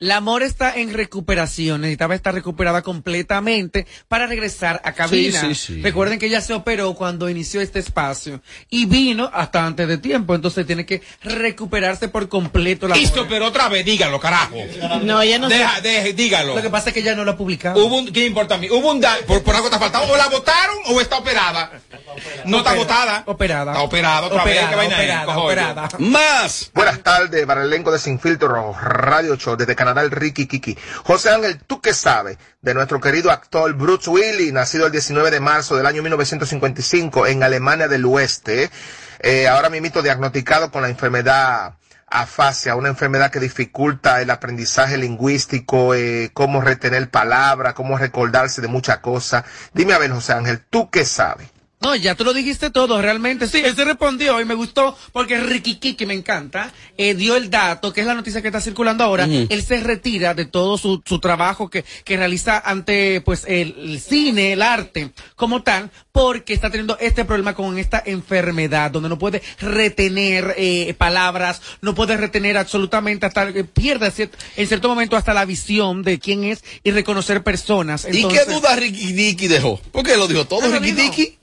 La amor está en recuperación, necesitaba estar recuperada completamente para regresar a cabina. Sí, sí, sí. Recuerden que ella se operó cuando inició este espacio y vino hasta antes de tiempo, entonces tiene que recuperarse por completo la Y se amor. operó otra vez, dígalo, carajo. No, ella no Deja, deje, dígalo. Lo que pasa es que ella no lo ha publicado. Hubo un, ¿qué importa a mí? Hubo un da- por, por algo está faltado. O la votaron o está operada. No está votada. Operada. Está operada otra vez. Operada, ¿Qué vaina es, operada, operada. Más. Buenas tardes para el elenco de Sin Filtro Radio Show desde Canadá, Ricky Kiki. José Ángel, ¿tú qué sabes de nuestro querido actor Bruce Willis, nacido el 19 de marzo del año 1955 en Alemania del Oeste? Eh, ahora mismo diagnosticado con la enfermedad afasia, una enfermedad que dificulta el aprendizaje lingüístico, eh, cómo retener palabras, cómo recordarse de muchas cosas. Dime a ver, José Ángel, ¿tú qué sabes? No, ya tú lo dijiste todo, realmente. Sí, él se respondió y me gustó porque Ricky Kiki me encanta. eh, dio el dato, que es la noticia que está circulando ahora. Él se retira de todo su, su trabajo que, que realiza ante pues el, el cine, el arte, como tal, porque está teniendo este problema con esta enfermedad, donde no puede retener eh, palabras, no puede retener absolutamente hasta que pierde cier- en cierto momento hasta la visión de quién es y reconocer personas. ¿Y qué duda Ricky Dicky dejó? ¿Por qué lo dijo todo Ricky Dicky?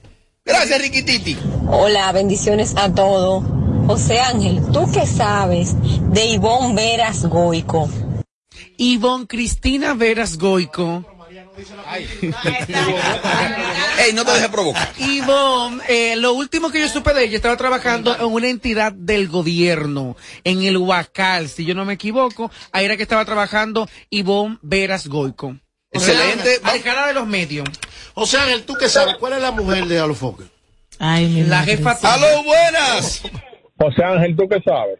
Gracias Ricky Titi. Hola, bendiciones a todos. José Ángel, ¿tú qué sabes de Ivonne Veras Goico? Ivonne Cristina Veras Goico. Ey, no te dejes provocar. Ivonne, eh, lo último que yo supe de ella, estaba trabajando en una entidad del gobierno, en el Huacal, si yo no me equivoco, ahí era que estaba trabajando Ivonne Veras Goico. Excelente. Alejada de los medios. O sea, Ángel, ¿tú qué sabes? ¿Cuál es la mujer de Alofoque? Ay, mi La jefa. ¡Aló, buenas! José Ángel, ¿tú qué sabes?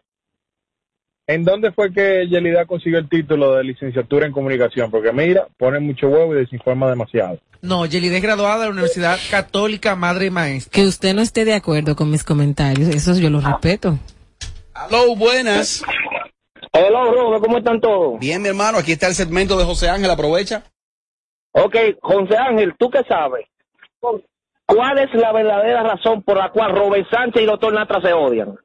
¿En dónde fue que Yelida consiguió el título de licenciatura en comunicación? Porque mira, pone mucho huevo y desinforma demasiado. No, Yelida es graduada de la Universidad Católica Madre y Maestra. Que usted no esté de acuerdo con mis comentarios, eso yo lo respeto. Aló, buenas. Hello, Robert, ¿cómo están todos? Bien, mi hermano, aquí está el segmento de José Ángel, aprovecha. Ok, José Ángel, ¿tú qué sabes? ¿Cuál es la verdadera razón por la cual Robert Sánchez y Doctor Natra se odian?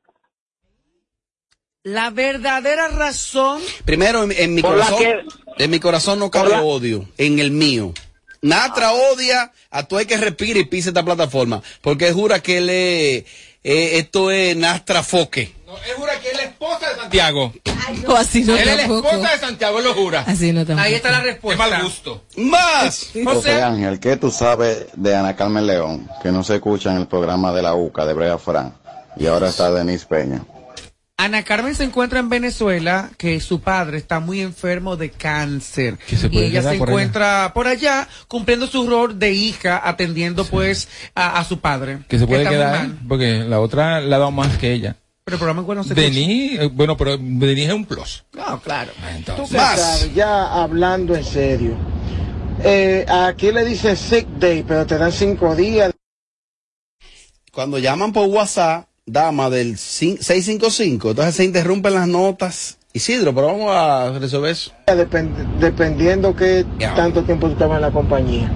La verdadera razón. Primero, en, en mi corazón, en mi corazón no cabe odio, en el mío. Natra odia a todo el que respire y pise esta plataforma, porque jura que él es, eh, esto es Nastra Foque. Él jura que es la esposa de Santiago. O así no él es la esposa de Santiago, él lo jura. Así no tampoco. Ahí está la respuesta. Qué mal gusto. ¡Más! José Ángel, ¿qué tú sabes de Ana Carmen León, que no se escucha en el programa de la UCA de Brea Fran, y ahora está Denise Peña? Ana Carmen se encuentra en Venezuela, que su padre está muy enfermo de cáncer. se y ella se por allá. encuentra por allá cumpliendo su rol de hija, atendiendo pues a, a su padre. Que se puede quedar, porque la otra la ha dado más que ella. Pero el programa en Buenos Denis, eh, bueno, pero Denis es un plus. No, claro. Tú qué sabes, ya hablando en serio. Eh, aquí le dicen sick day, pero te dan cinco días. Cuando llaman por WhatsApp, dama del cin- 655, entonces se interrumpen las notas. Isidro, pero vamos a resolver eso. depend- dependiendo qué tanto tiempo tú estabas en la compañía.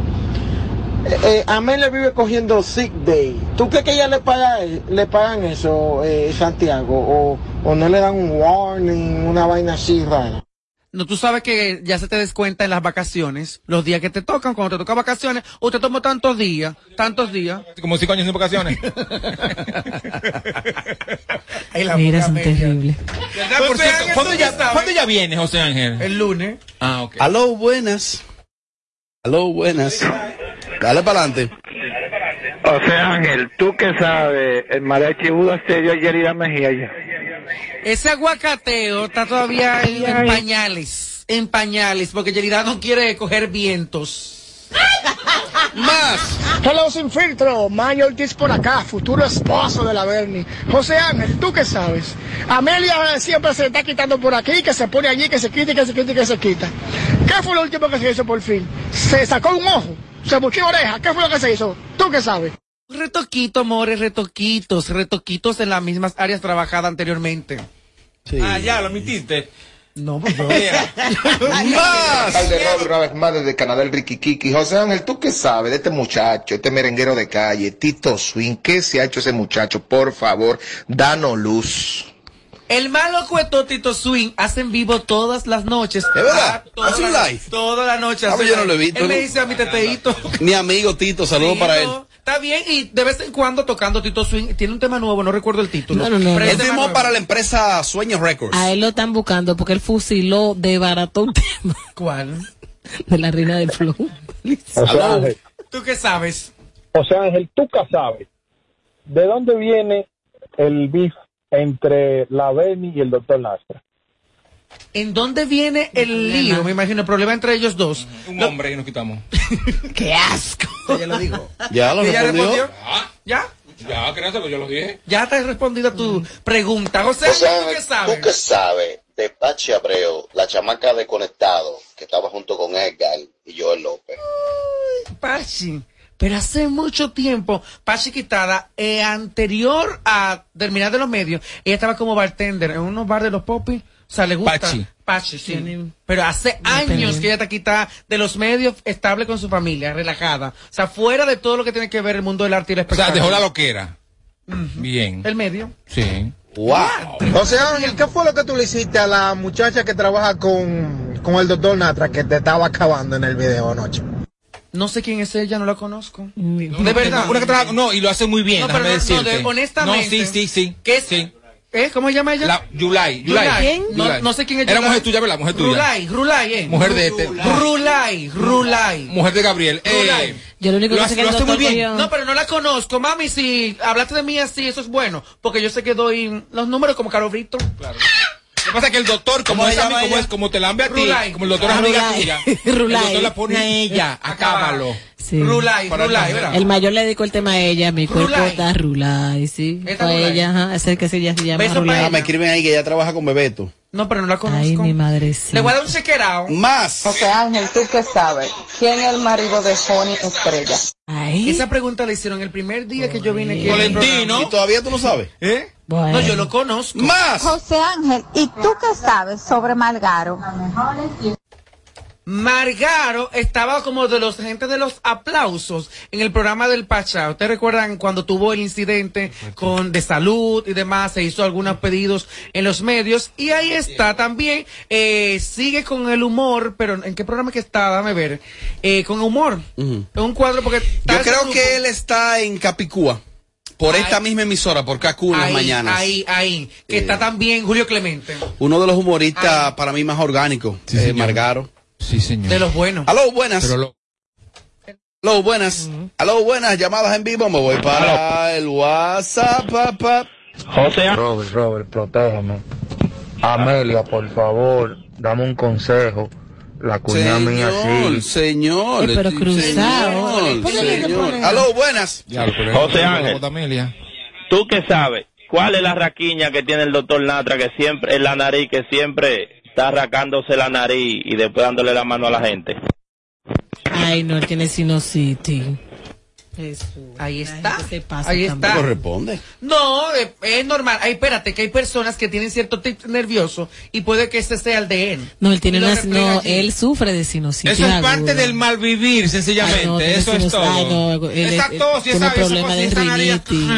Eh, eh, Amelia vive cogiendo sick day. ¿Tú crees que ella le paga, le pagan eso, eh, Santiago? O, ¿O no le dan un warning, una vaina así rara? No, tú sabes que ya se te descuenta en las vacaciones, los días que te tocan, cuando te toca vacaciones, usted tomó tantos días, tantos días. Como cinco años sin vacaciones. Mira, son terribles. ¿cuándo ya, ¿cuándo ya viene, José Ángel? El lunes. Ah, ok. Aló, buenas. Aló, buenas. Dale para adelante. José Ángel, ¿tú qué sabes? El mariachi Buda se dio a Yerida Mejía ya. Ese aguacateo está todavía en, en pañales, en pañales, porque Yelida no quiere coger vientos. Más. Hello, sin filtro. Mayo Ortiz por acá, futuro esposo de la Bernie. José Ángel, ¿tú qué sabes? Amelia siempre se está quitando por aquí, que se pone allí, que se quita, y que se quita y que se quita. ¿Qué fue lo último que se hizo por fin? Se sacó un ojo, se oreja. ¿Qué fue lo que se hizo? ¿Tú qué sabes? Retoquito, amores, retoquitos, retoquitos en las mismas áreas trabajadas anteriormente. Ah, ya, lo admitiste. No, pues no. Más. de Robert, una vez más desde Canadá, el Ricky Kiki. José Ángel, ¿tú qué sabes de este muchacho, este merenguero de calle, Tito Swing? ¿Qué se ha hecho ese muchacho? Por favor, danos luz. El malo cueto Tito Swing hace en vivo todas las noches. ¿Es verdad? Ah, ¿Hace un live? Toda la noche. Ah, pues yo no lo he visto. Él me dice a mi teteíto. Mi amigo Tito, saludos para él. Está bien, y de vez en cuando tocando Tito Swing. Tiene un tema nuevo, no recuerdo el título. No, no, no, Él firmó nuevo. para la empresa Sueños Records. A él lo están buscando porque él fusiló de barato un tema ¿Cuál? de la reina del flow. ¿Tú qué sabes? José Ángel, ¿tú qué sabes? ¿De dónde viene el beef entre la Beni y el doctor Nastra? ¿En dónde viene el lío? Me imagino el problema entre ellos dos. Un hombre que nos quitamos. ¡Qué asco! Ya lo dijo. Ya lo ¿Ya respondió. respondió? Ah, ¿Ya? ya, pero yo lo dije. Ya te he respondido a tu pregunta. José, ¿tú Ángel, qué sabes? ¿tú qué sabes de Pachi Abreu, la chamaca de Conectado, que estaba junto con Edgar y Joel López? Pachi. Pero hace mucho tiempo, Pachi Quitada, eh, anterior a terminar de los medios, ella estaba como bartender en unos bar de los popis. O sea, le gusta. Pachi. Pachi, sí. Pero hace años que ella está quitada de los medios, estable con su familia, relajada. O sea, fuera de todo lo que tiene que ver el mundo del arte y el O sea, espectáculo. dejó la loquera. Bien. El medio. Sí. ¡Wow! José Ángel, ¿qué fue lo que tú le hiciste a la muchacha que trabaja con, con el doctor Natra que te estaba acabando en el video anoche? No sé quién es ella, no la conozco. No, de verdad. Una que trabaja- no, y lo hace muy bien, No, pero déjame no, no, decirte. de- honestamente. No, sí, sí, sí. ¿Qué es? Sí. ¿Eh? ¿Cómo se llama ella? La, Yulai. Yulai. ¿Quién? No, no sé quién es Era Yulai. mujer tuya, ¿verdad? Mujer tuya. Rulay, Rulay, eh. Mujer de este. Rulay, Rulay. Mujer de Gabriel. Eh, Rulay. Yo lo único lo que hace, sé que lo hace muy bien. cogió- No, pero no la conozco. Mami, si hablaste de mí así, eso es bueno. Porque yo sé que doy los números como Caro Brito. Claro. Lo que pasa es que el doctor, como ¿Cómo es, a mí, como es, como te la envía a ti, Rulay. como el doctor es Ah, amiga Rulay. tuya, el Rulay. doctor la pone a ella, acábalo. Sí. Rulay, Rulay. ¿verdad? El mayor le dedicó el tema a ella, mi cuerpo Rulay. está Rulay, sí. Esta Fue Rulay. ella, ajá, ese que se ella se llama Beso Rulay. Ah, me escriben ahí que ella trabaja con Bebeto. No, pero no la conozco. Ay, mi madre Le voy a dar un chequerao. Más. José Ángel, ¿tú qué sabes? ¿Quién es el marido de Sony Estrella? Ay, Esa pregunta la hicieron el primer día que yo vine aquí. Valentino. ¿Y todavía tú no sabes? ¿Eh? Bueno. No, yo lo conozco. Más. José Ángel, ¿y tú qué sabes sobre Malgaro? Margaro estaba como de los gente de los aplausos en el programa del Pachá. ¿Ustedes recuerdan cuando tuvo el incidente con de salud y demás? Se hizo algunos pedidos en los medios y ahí está también. eh, sigue con el humor, pero ¿en qué programa que está? Dame ver. Eh, con humor. Ujú. En un cuadro porque Yo creo que él está en Capicúa. Por esta misma emisora, por KQ en las mañanas. ahí, ahí. Que Eh. está también Julio Clemente. Uno de los humoristas para mí más orgánicos, Sí, eh, señor. Margaro. Sí, señor. De los buenos. Aló, buenas. Pero lo- Aló, buenas. Aló, buenas. Llamadas en vivo. Me voy para el WhatsApp. papá. José Robert, Robert, protégeme. Amelia, por favor, dame un consejo. La cuñada mía Señor, sí. señor. Eh, pero cruzado. señor. Aló, buenas. Pero José Ángel. Amelia. ¿Tú qué sabes? ¿Cuál es la raquiña que tiene el doctor Natra que siempre, en la nariz, que siempre está arrancándose la nariz y después dándole la mano a la gente? Ay, no, él tiene sinusitis. Jesús. Ahí está. Ahí está. Corresponde. No, eh, es normal. Ay, espérate, que hay personas que tienen cierto tic nervioso y puede que ese sea el de él. No, él tiene una, no, allí. él sufre de sinusitis. Eso es aguda. parte del malvivir, sencillamente. Ay, no, tiene eso es sinus- todo. ay, no, él- esa tos y esa, problema de esa nariz, rinitis.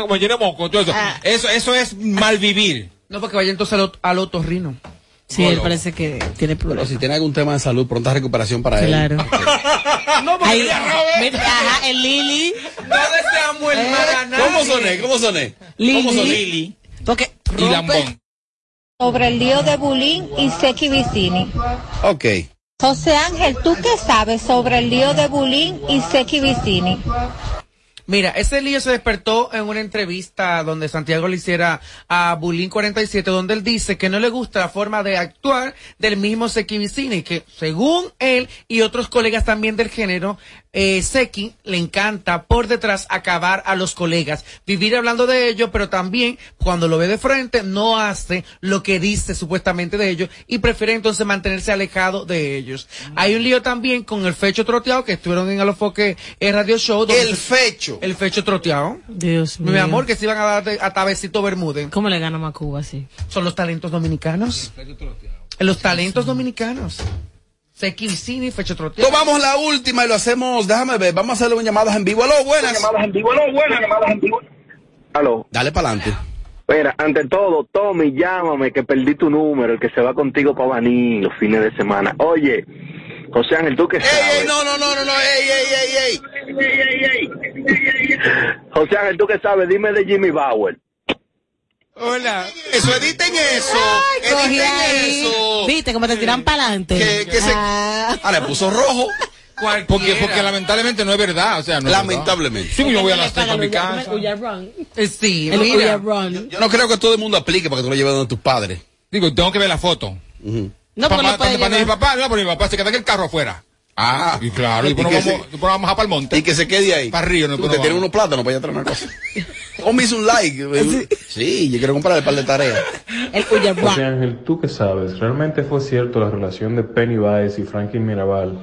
como lleno de moco, todo eso. Ah. eso. Eso es malvivir. No, porque vaya entonces al, ot- al otorrino. Sí, él parece que tiene Pero problemas. si tiene algún tema de salud, pronta recuperación para él. Claro. No, porque ajá, el Lili. no deseamos el mal a nadie. ¿Cómo soné? ¿Cómo soné? ¿Cómo soné? Lili. Porque Y rompe- lambón. Sobre el lío de Bulín y Seki Vicini. Ok. José Ángel, ¿tú qué sabes sobre el lío de Bulín y Seki Vicini? Mira, ese lío se despertó en una entrevista donde Santiago le hiciera a Bulín 47, donde él dice que no le gusta la forma de actuar del mismo Seki Vicini, que según él y otros colegas también del género, eh, Seki le encanta por detrás acabar a los colegas, vivir hablando de ellos, pero también cuando lo ve de frente no hace lo que dice supuestamente de ellos y prefiere entonces mantenerse alejado de ellos. Hay un lío también con el fecho troteado que estuvieron en Alofoque eh, Radio Show. donde El fecho. el fecho troteado. Dios mío. Mi amor, que se iban a dar a Tabecito Bermúdez. ¿Cómo le ganamos a Cuba así? Son los talentos dominicanos. Los talentos dominicanos. Seki Vicini, fecho troteado. Tomamos la última y lo hacemos. Déjame ver. Vamos a hacerle un llamadas en vivo. Aló, buenas. Llamadas en vivo, no, buenas llamadas en vivo. Aló. Dale para adelante. Espera, ante todo, Tommy, llámame, que perdí tu número, el que se va contigo para Baní los fines de semana. Oye, José Ángel, ¿tú qué Ey, sabes? ey, no, no, no, no, no. Ey, ey, ey, ey. José Ángel, ¿tú qué sabes? Dime de Jimmy Bauer. Hola. Eso, editen eso. Cogí editen ahí. eso. Viste cómo te tiran para adelante. Que, que se... Ah. Ah, le puso rojo. Cualquiera. Porque, porque lamentablemente no es verdad. O sea, no Lamentablemente. Sí, yo voy a las tres para mi casa. Eh, Sí, El mira. Yo no creo que todo el mundo aplique para que tú lo lleves donde tus padres. Digo, tengo que ver la foto. No, porque papá, no cuando mi papá, no, porque mi papá se queda en el carro afuera. Ah. Y claro, y, Y que nos se- vamos, vamos a para el monte. Y que se quede ahí. Para arriba, no, Tú te vamos. unos plátanos para allá traer una cosa. O me hizo un like. Sí, yo quiero comprar el par de tareas. El José. Ángel, ¿tú qué sabes? ¿Realmente fue cierto la relación de Pennywise y Franklin Mirabal?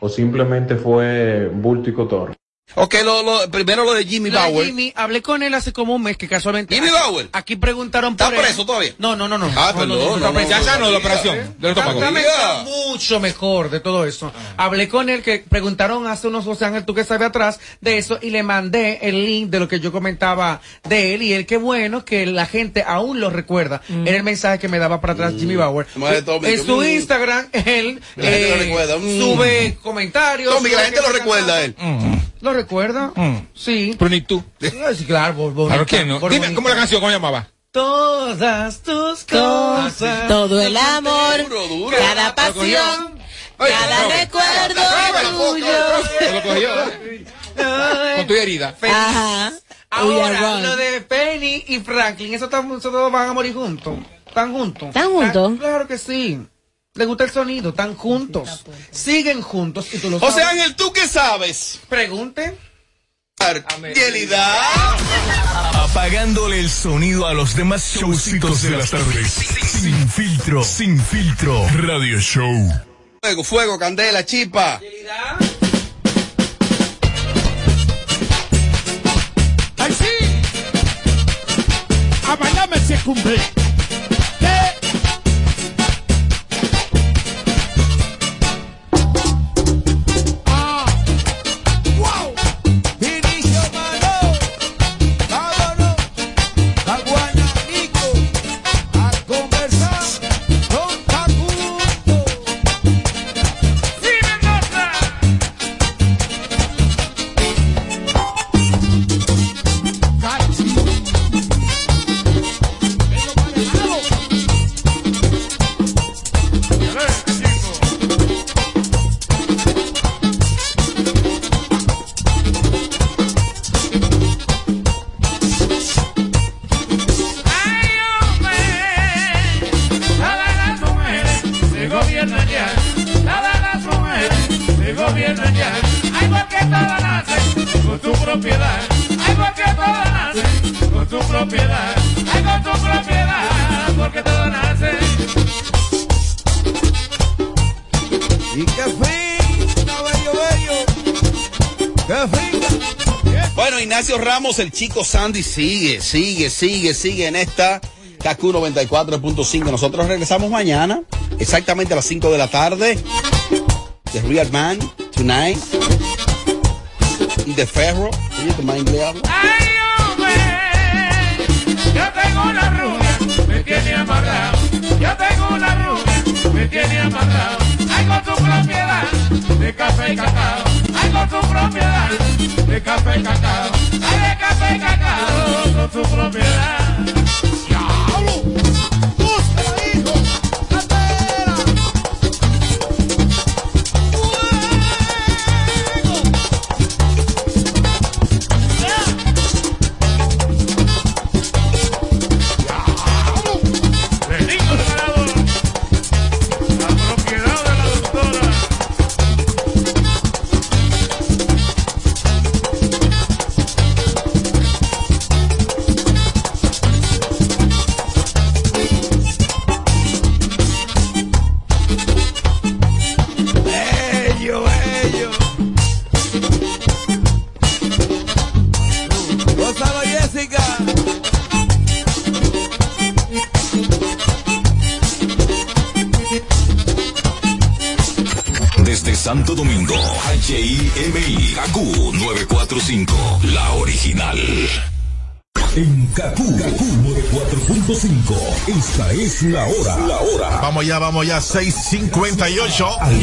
¿O simplemente fue bulto y cotorra? Ok, lo, lo, primero lo de Jimmy La Bauer. Jimmy, hablé con él hace como un mes que casualmente. Jimmy Bauer. Aquí preguntaron por ¿Está él. preso todavía? No, no, no, no. Ah, No, perdón, no, no, no, está Ya sanó la operación estómago. Está, mucho mejor de todo eso. Hablé con él que preguntaron hace unos 12 años, tú que sabes atrás de eso, y le mandé el link de lo que yo comentaba de él, y él qué bueno que la gente aún lo recuerda. Era el mensaje que me daba para atrás Jimmy Bauer. De Tommy, en su mm. Instagram, él eh, mm. sube comentarios. Tommy, la gente lo recuerda a él. ¿Lo recuerda? Mm. Sí. Pero ni tú. Sí, claro, por, por- Claro que no. por Dime, bonita. ¿cómo la canción? ¿Cómo llamaba? Todas tus cosas. Todo el amor, Duro, duro. cada pasión, cada no. recuerdo tuyo. Se lo cogió. Con tu herida. Ajá. Ahora, lo de Penny y Franklin, esos tam- esos dos van a morir juntos. ¿Están juntos? ¿Están juntos? Claro que sí. ¿Le gusta el sonido? ¿Están juntos? Siguen juntos y tú lo José sabes. Ángel, ¿tú qué sabes? Pregunte. Apagándole el sonido a los demás showcitos de las tardes. Sin filtro, sin filtro. Radio Show. Fuego, fuego, candela, chispa. ¡Ay, sí! A bailarme se cumple. El chico Sandy sigue, sigue, sigue, sigue en esta KQ 94.5. Nosotros regresamos mañana, exactamente a las 5 de la tarde. The Real Man, Tonight. Y The Ferro. Habla. Ay, hombre, yo tengo una rubia, me tiene amarrado. Yo tengo una rubia, me tiene amarrado. Ay, con su propiedad de café y cacao. Ay, con su propiedad de café y cacao. Y cacao, con su propiedad. La hora. La hora. Vamos ya, vamos ya, 6.58. Al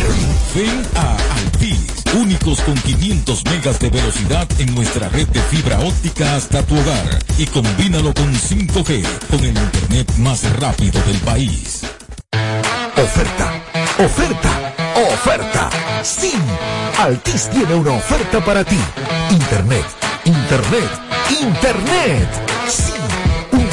fin a Altis, únicos con 500 megas de velocidad en nuestra red de fibra óptica hasta tu hogar. Y combínalo con 5G, con el internet más rápido del país. Oferta, oferta, oferta. Sí, Altis tiene una oferta para ti. Internet, internet, internet. Sí,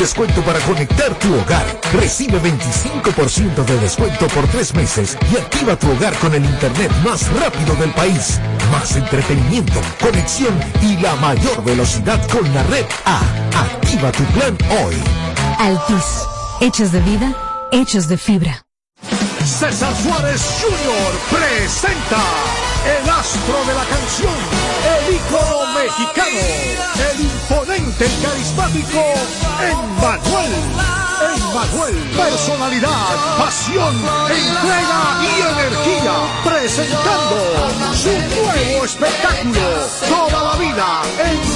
descuento para conectar tu hogar. Recibe 25% de descuento por tres meses y activa tu hogar con el internet más rápido del país. Más entretenimiento, conexión y la mayor velocidad con la red A. Activa tu plan hoy. Altis, hechos de vida, hechos de fibra. César Suárez Jr. presenta el astro de la canción, el ícono mexicano, el imponente, el carismático, Emmanuel. Emmanuel, personalidad, pasión, entrega y energía, presentando su nuevo espectáculo, Toda la vida, Emmanuel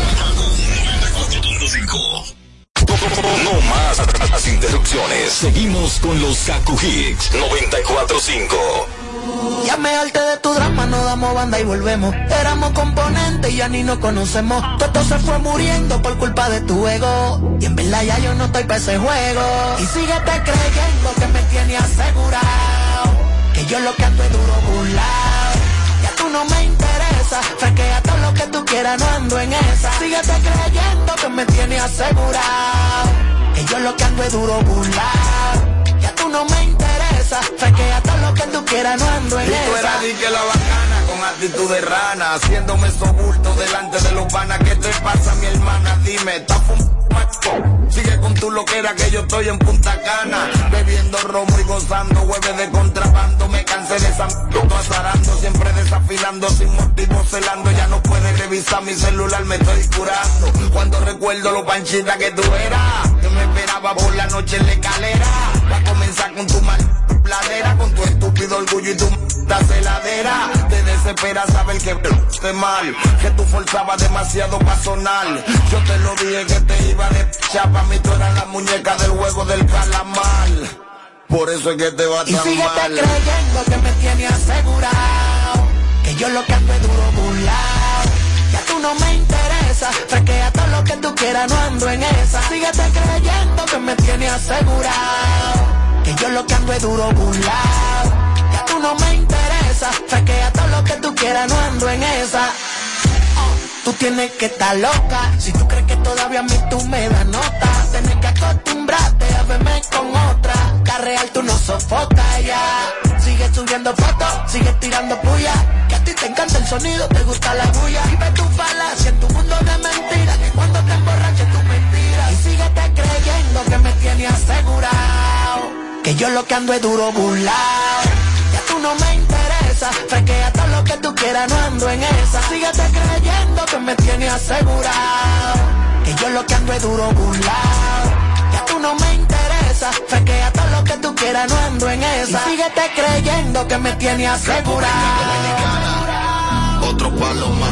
No más las interrupciones. Seguimos con los Kaku Hicks 945. Ya me harté de tu drama, no damos banda y volvemos. Éramos componentes y ya ni nos conocemos. Todo se fue muriendo por culpa de tu ego. Y en verdad ya yo no estoy para ese juego. Y síguete creyendo que me tiene asegurado. Que yo lo que ando es duro burlado. Ya tú no me interesa. Lo que tú quieras, no ando en esa. Síguete creyendo que me tiene asegurado. Que yo lo que ando es duro burlado. Ya tú no me interesa. Franquea todo lo que tú quieras, no ando en Y tú esa. eras di que la bacana con actitud de rana, haciéndome sobulto delante de los panas. ¿Qué te pasa, mi hermana? Dime, ¿estás fumando? Sigue con tu loquera que yo estoy en Punta Cana, bebiendo romo y gozando hueves de contrabando. Me cansé de m- azarando, siempre desafilando, sin motivo celando. Ya no puedes revisar mi celular, me estoy curando. Cuando recuerdo lo panchita que tú eras, que me esperaba por la noche en la escalera. Con tu mal pladera, con tu estúpido orgullo y tu m- celadera. Te desespera saber que te mal, que tú forzabas demasiado para sonar. Yo te lo dije que te iba de chapa, mí tú eras la muñeca del juego del calamar. Por eso es que te va Y tan mal. creyendo que me tiene asegurado. Que yo lo que ando es duro burlado. Ya tú no me interesa. Franquea todo lo que tú quieras, no ando en esa. Síguete creyendo que me tiene asegurado. Que yo lo que ando es duro burlado. Ya tú no me interesa. Franquea todo lo que tú quieras, no ando en esa. Tú tienes que estar loca. Si tú crees que todavía a mí tú me das nota, tienes que acostumbrarte a verme con otra. Carreal tú no sofocas ya. Sigue subiendo fotos, sigue tirando puya. Que a ti te encanta el sonido, te gusta la bulla. Y ve tu falacia en tu mundo de mentiras. Que cuando te emborraches tú mentiras. Y síguete creyendo que me tienes asegurado. Que yo lo que ando es duro burlado. Ya tú no me interesa. Franquea todo lo que tú quieras, no ando en esa. Síguete creyendo que me tienes asegurado. Que yo lo que ando es duro burlado. Ya tú no me interesa. Franquea todo lo que tú quieras, no ando en esa. Y síguete creyendo que me tienes asegurado. Otro palo más.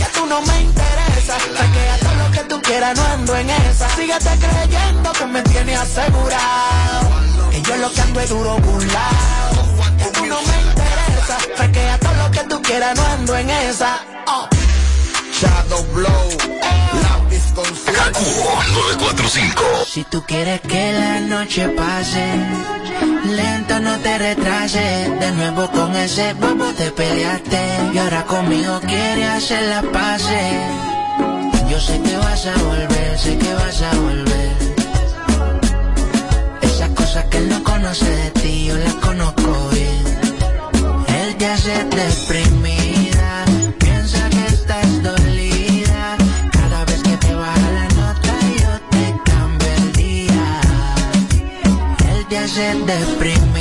Ya tú no me interesa. Franquea todo lo que tú quieras, no ando en esa. Síguete creyendo que me tienes asegurado. Que yo lo que ando es duro burlado. Tú no me interesa. Franquea todo lo que tú quieras, no ando en esa. Oh. Shadow Blow, lápiz con 945. Si tú quieres que la noche pase, lento no te retrases. De nuevo con ese bobo te peleaste. Y ahora conmigo quieres hacer la pase. Yo sé que vas a volver, sé que vas a volver. Cosas que él no conoce de ti, yo las conozco bien. Él te hace deprimida, piensa que estás dolida. Cada vez que te baja la nota, yo te cambio el día. Él te hace deprimida,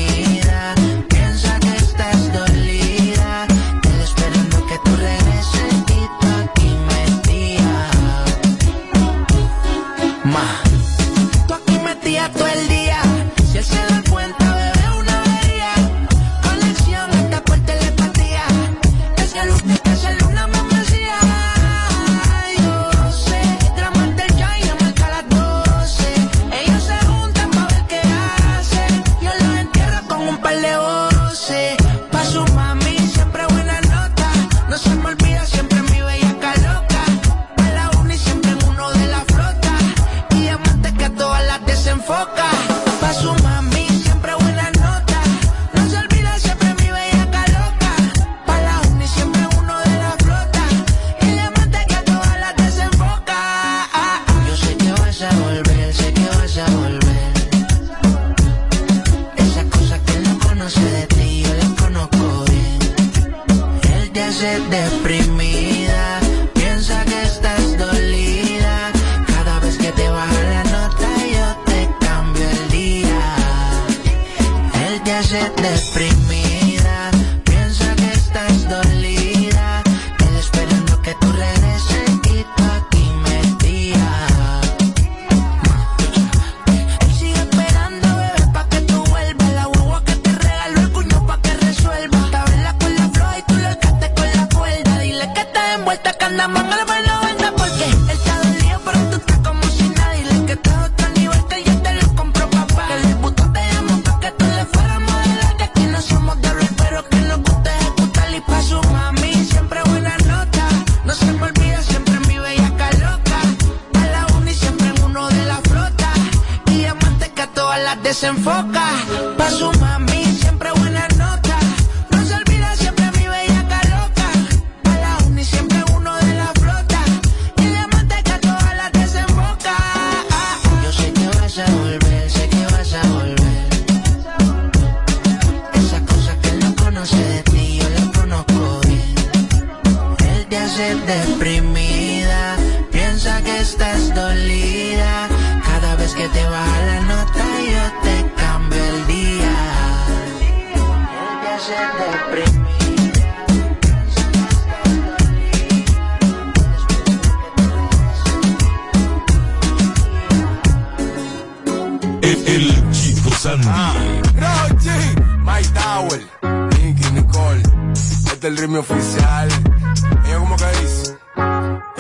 Hace deprimida, piensa que estás dolida. Cada vez que te baja la nota, yo te cambio el día. Hace deprimida. El, el Chico Sandy. Rochi, Mike Tower, Nicky Nicole. Este es el ritmo oficial.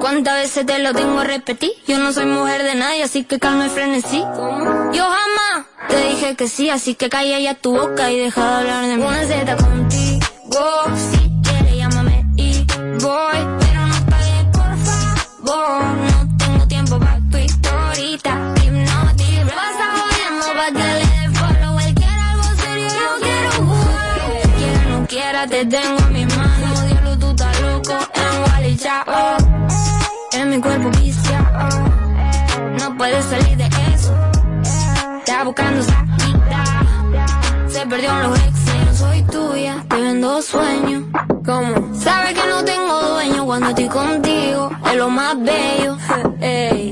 ¿Cuántas veces te lo tengo a repetir? Yo no soy mujer de nadie, así que calma el frenesí. Yo jamás te dije que sí, así que calla ya tu boca y deja de hablar de mí. Una Z contigo, si quieres llámame y voy. Pero no pagues, por favor. No tengo tiempo para tu historita. Pa' que le algo yo quiero jugar. Quiera no quiera, te tengo No puedes salir de eso. Está buscando salida. Se perdió en los exes. Soy tuya, te vendo sueños. ¿Cómo? Sabes que no tengo dueño cuando estoy contigo. Es lo más bello.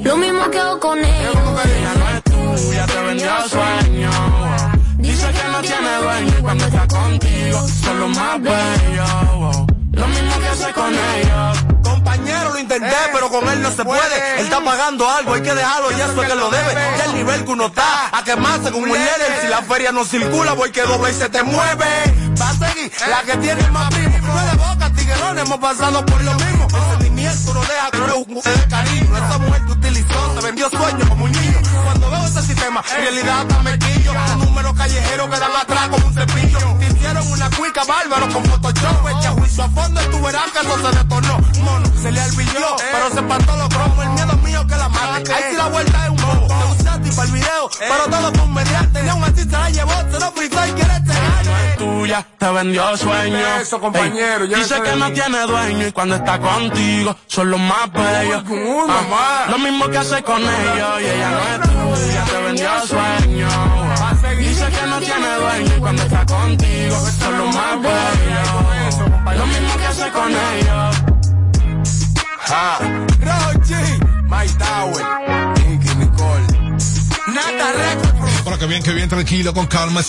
Lo mismo que hago con ellos. Tuya te vendió sueño. Dice que no tiene dueño cuando está contigo son los más bellos. Lo mismo que hace con ellos. Compañero, lo intenté, pero con él no se puede. Él está pagando algo, hay que dejarlo, y eso es que lo debe. Ya el nivel que uno está, a quemarse como un líder. Si la feria no circula, voy que dobla y se te mueve. Va a seguir la que tiene más primo. No de boca, tiguerón, hemos pasado por lo mismo. El sentimiento no deja que no le guste de cariño. Esa mujer te utilizó, te vendió sueños como un niño. Ese sistema, en realidad hasta me quillo. Un número callejero que dan atrás como un cepillo. Te hicieron una cuica bárbaro con Photoshop. Echa juicio a fondo y tú verás que eso se detornó. Mono, se le alvilló, pero se espantó los cromos. El miedo mío que la mate. Ahí sí la vuelta es un bobo. Te usaste para el video, pero todo fue un mediante. Y aún así se la llevó, se lo fritó y quiere tener. tuya, te vendió sueño. Eso, compañero, Ey, dice que no tiene dueño y cuando está contigo son los más bellos. Ah, lo mismo que hace con ellos y ella no es tuya, te vendió sueño. Dice que no tiene cuando está contigo, son los más bellos. Lo mismo que hace con ellos. Ja. Rochi, My Nicky Nicole. Nata Records. Para que bien, que bien, tranquilo, con calma.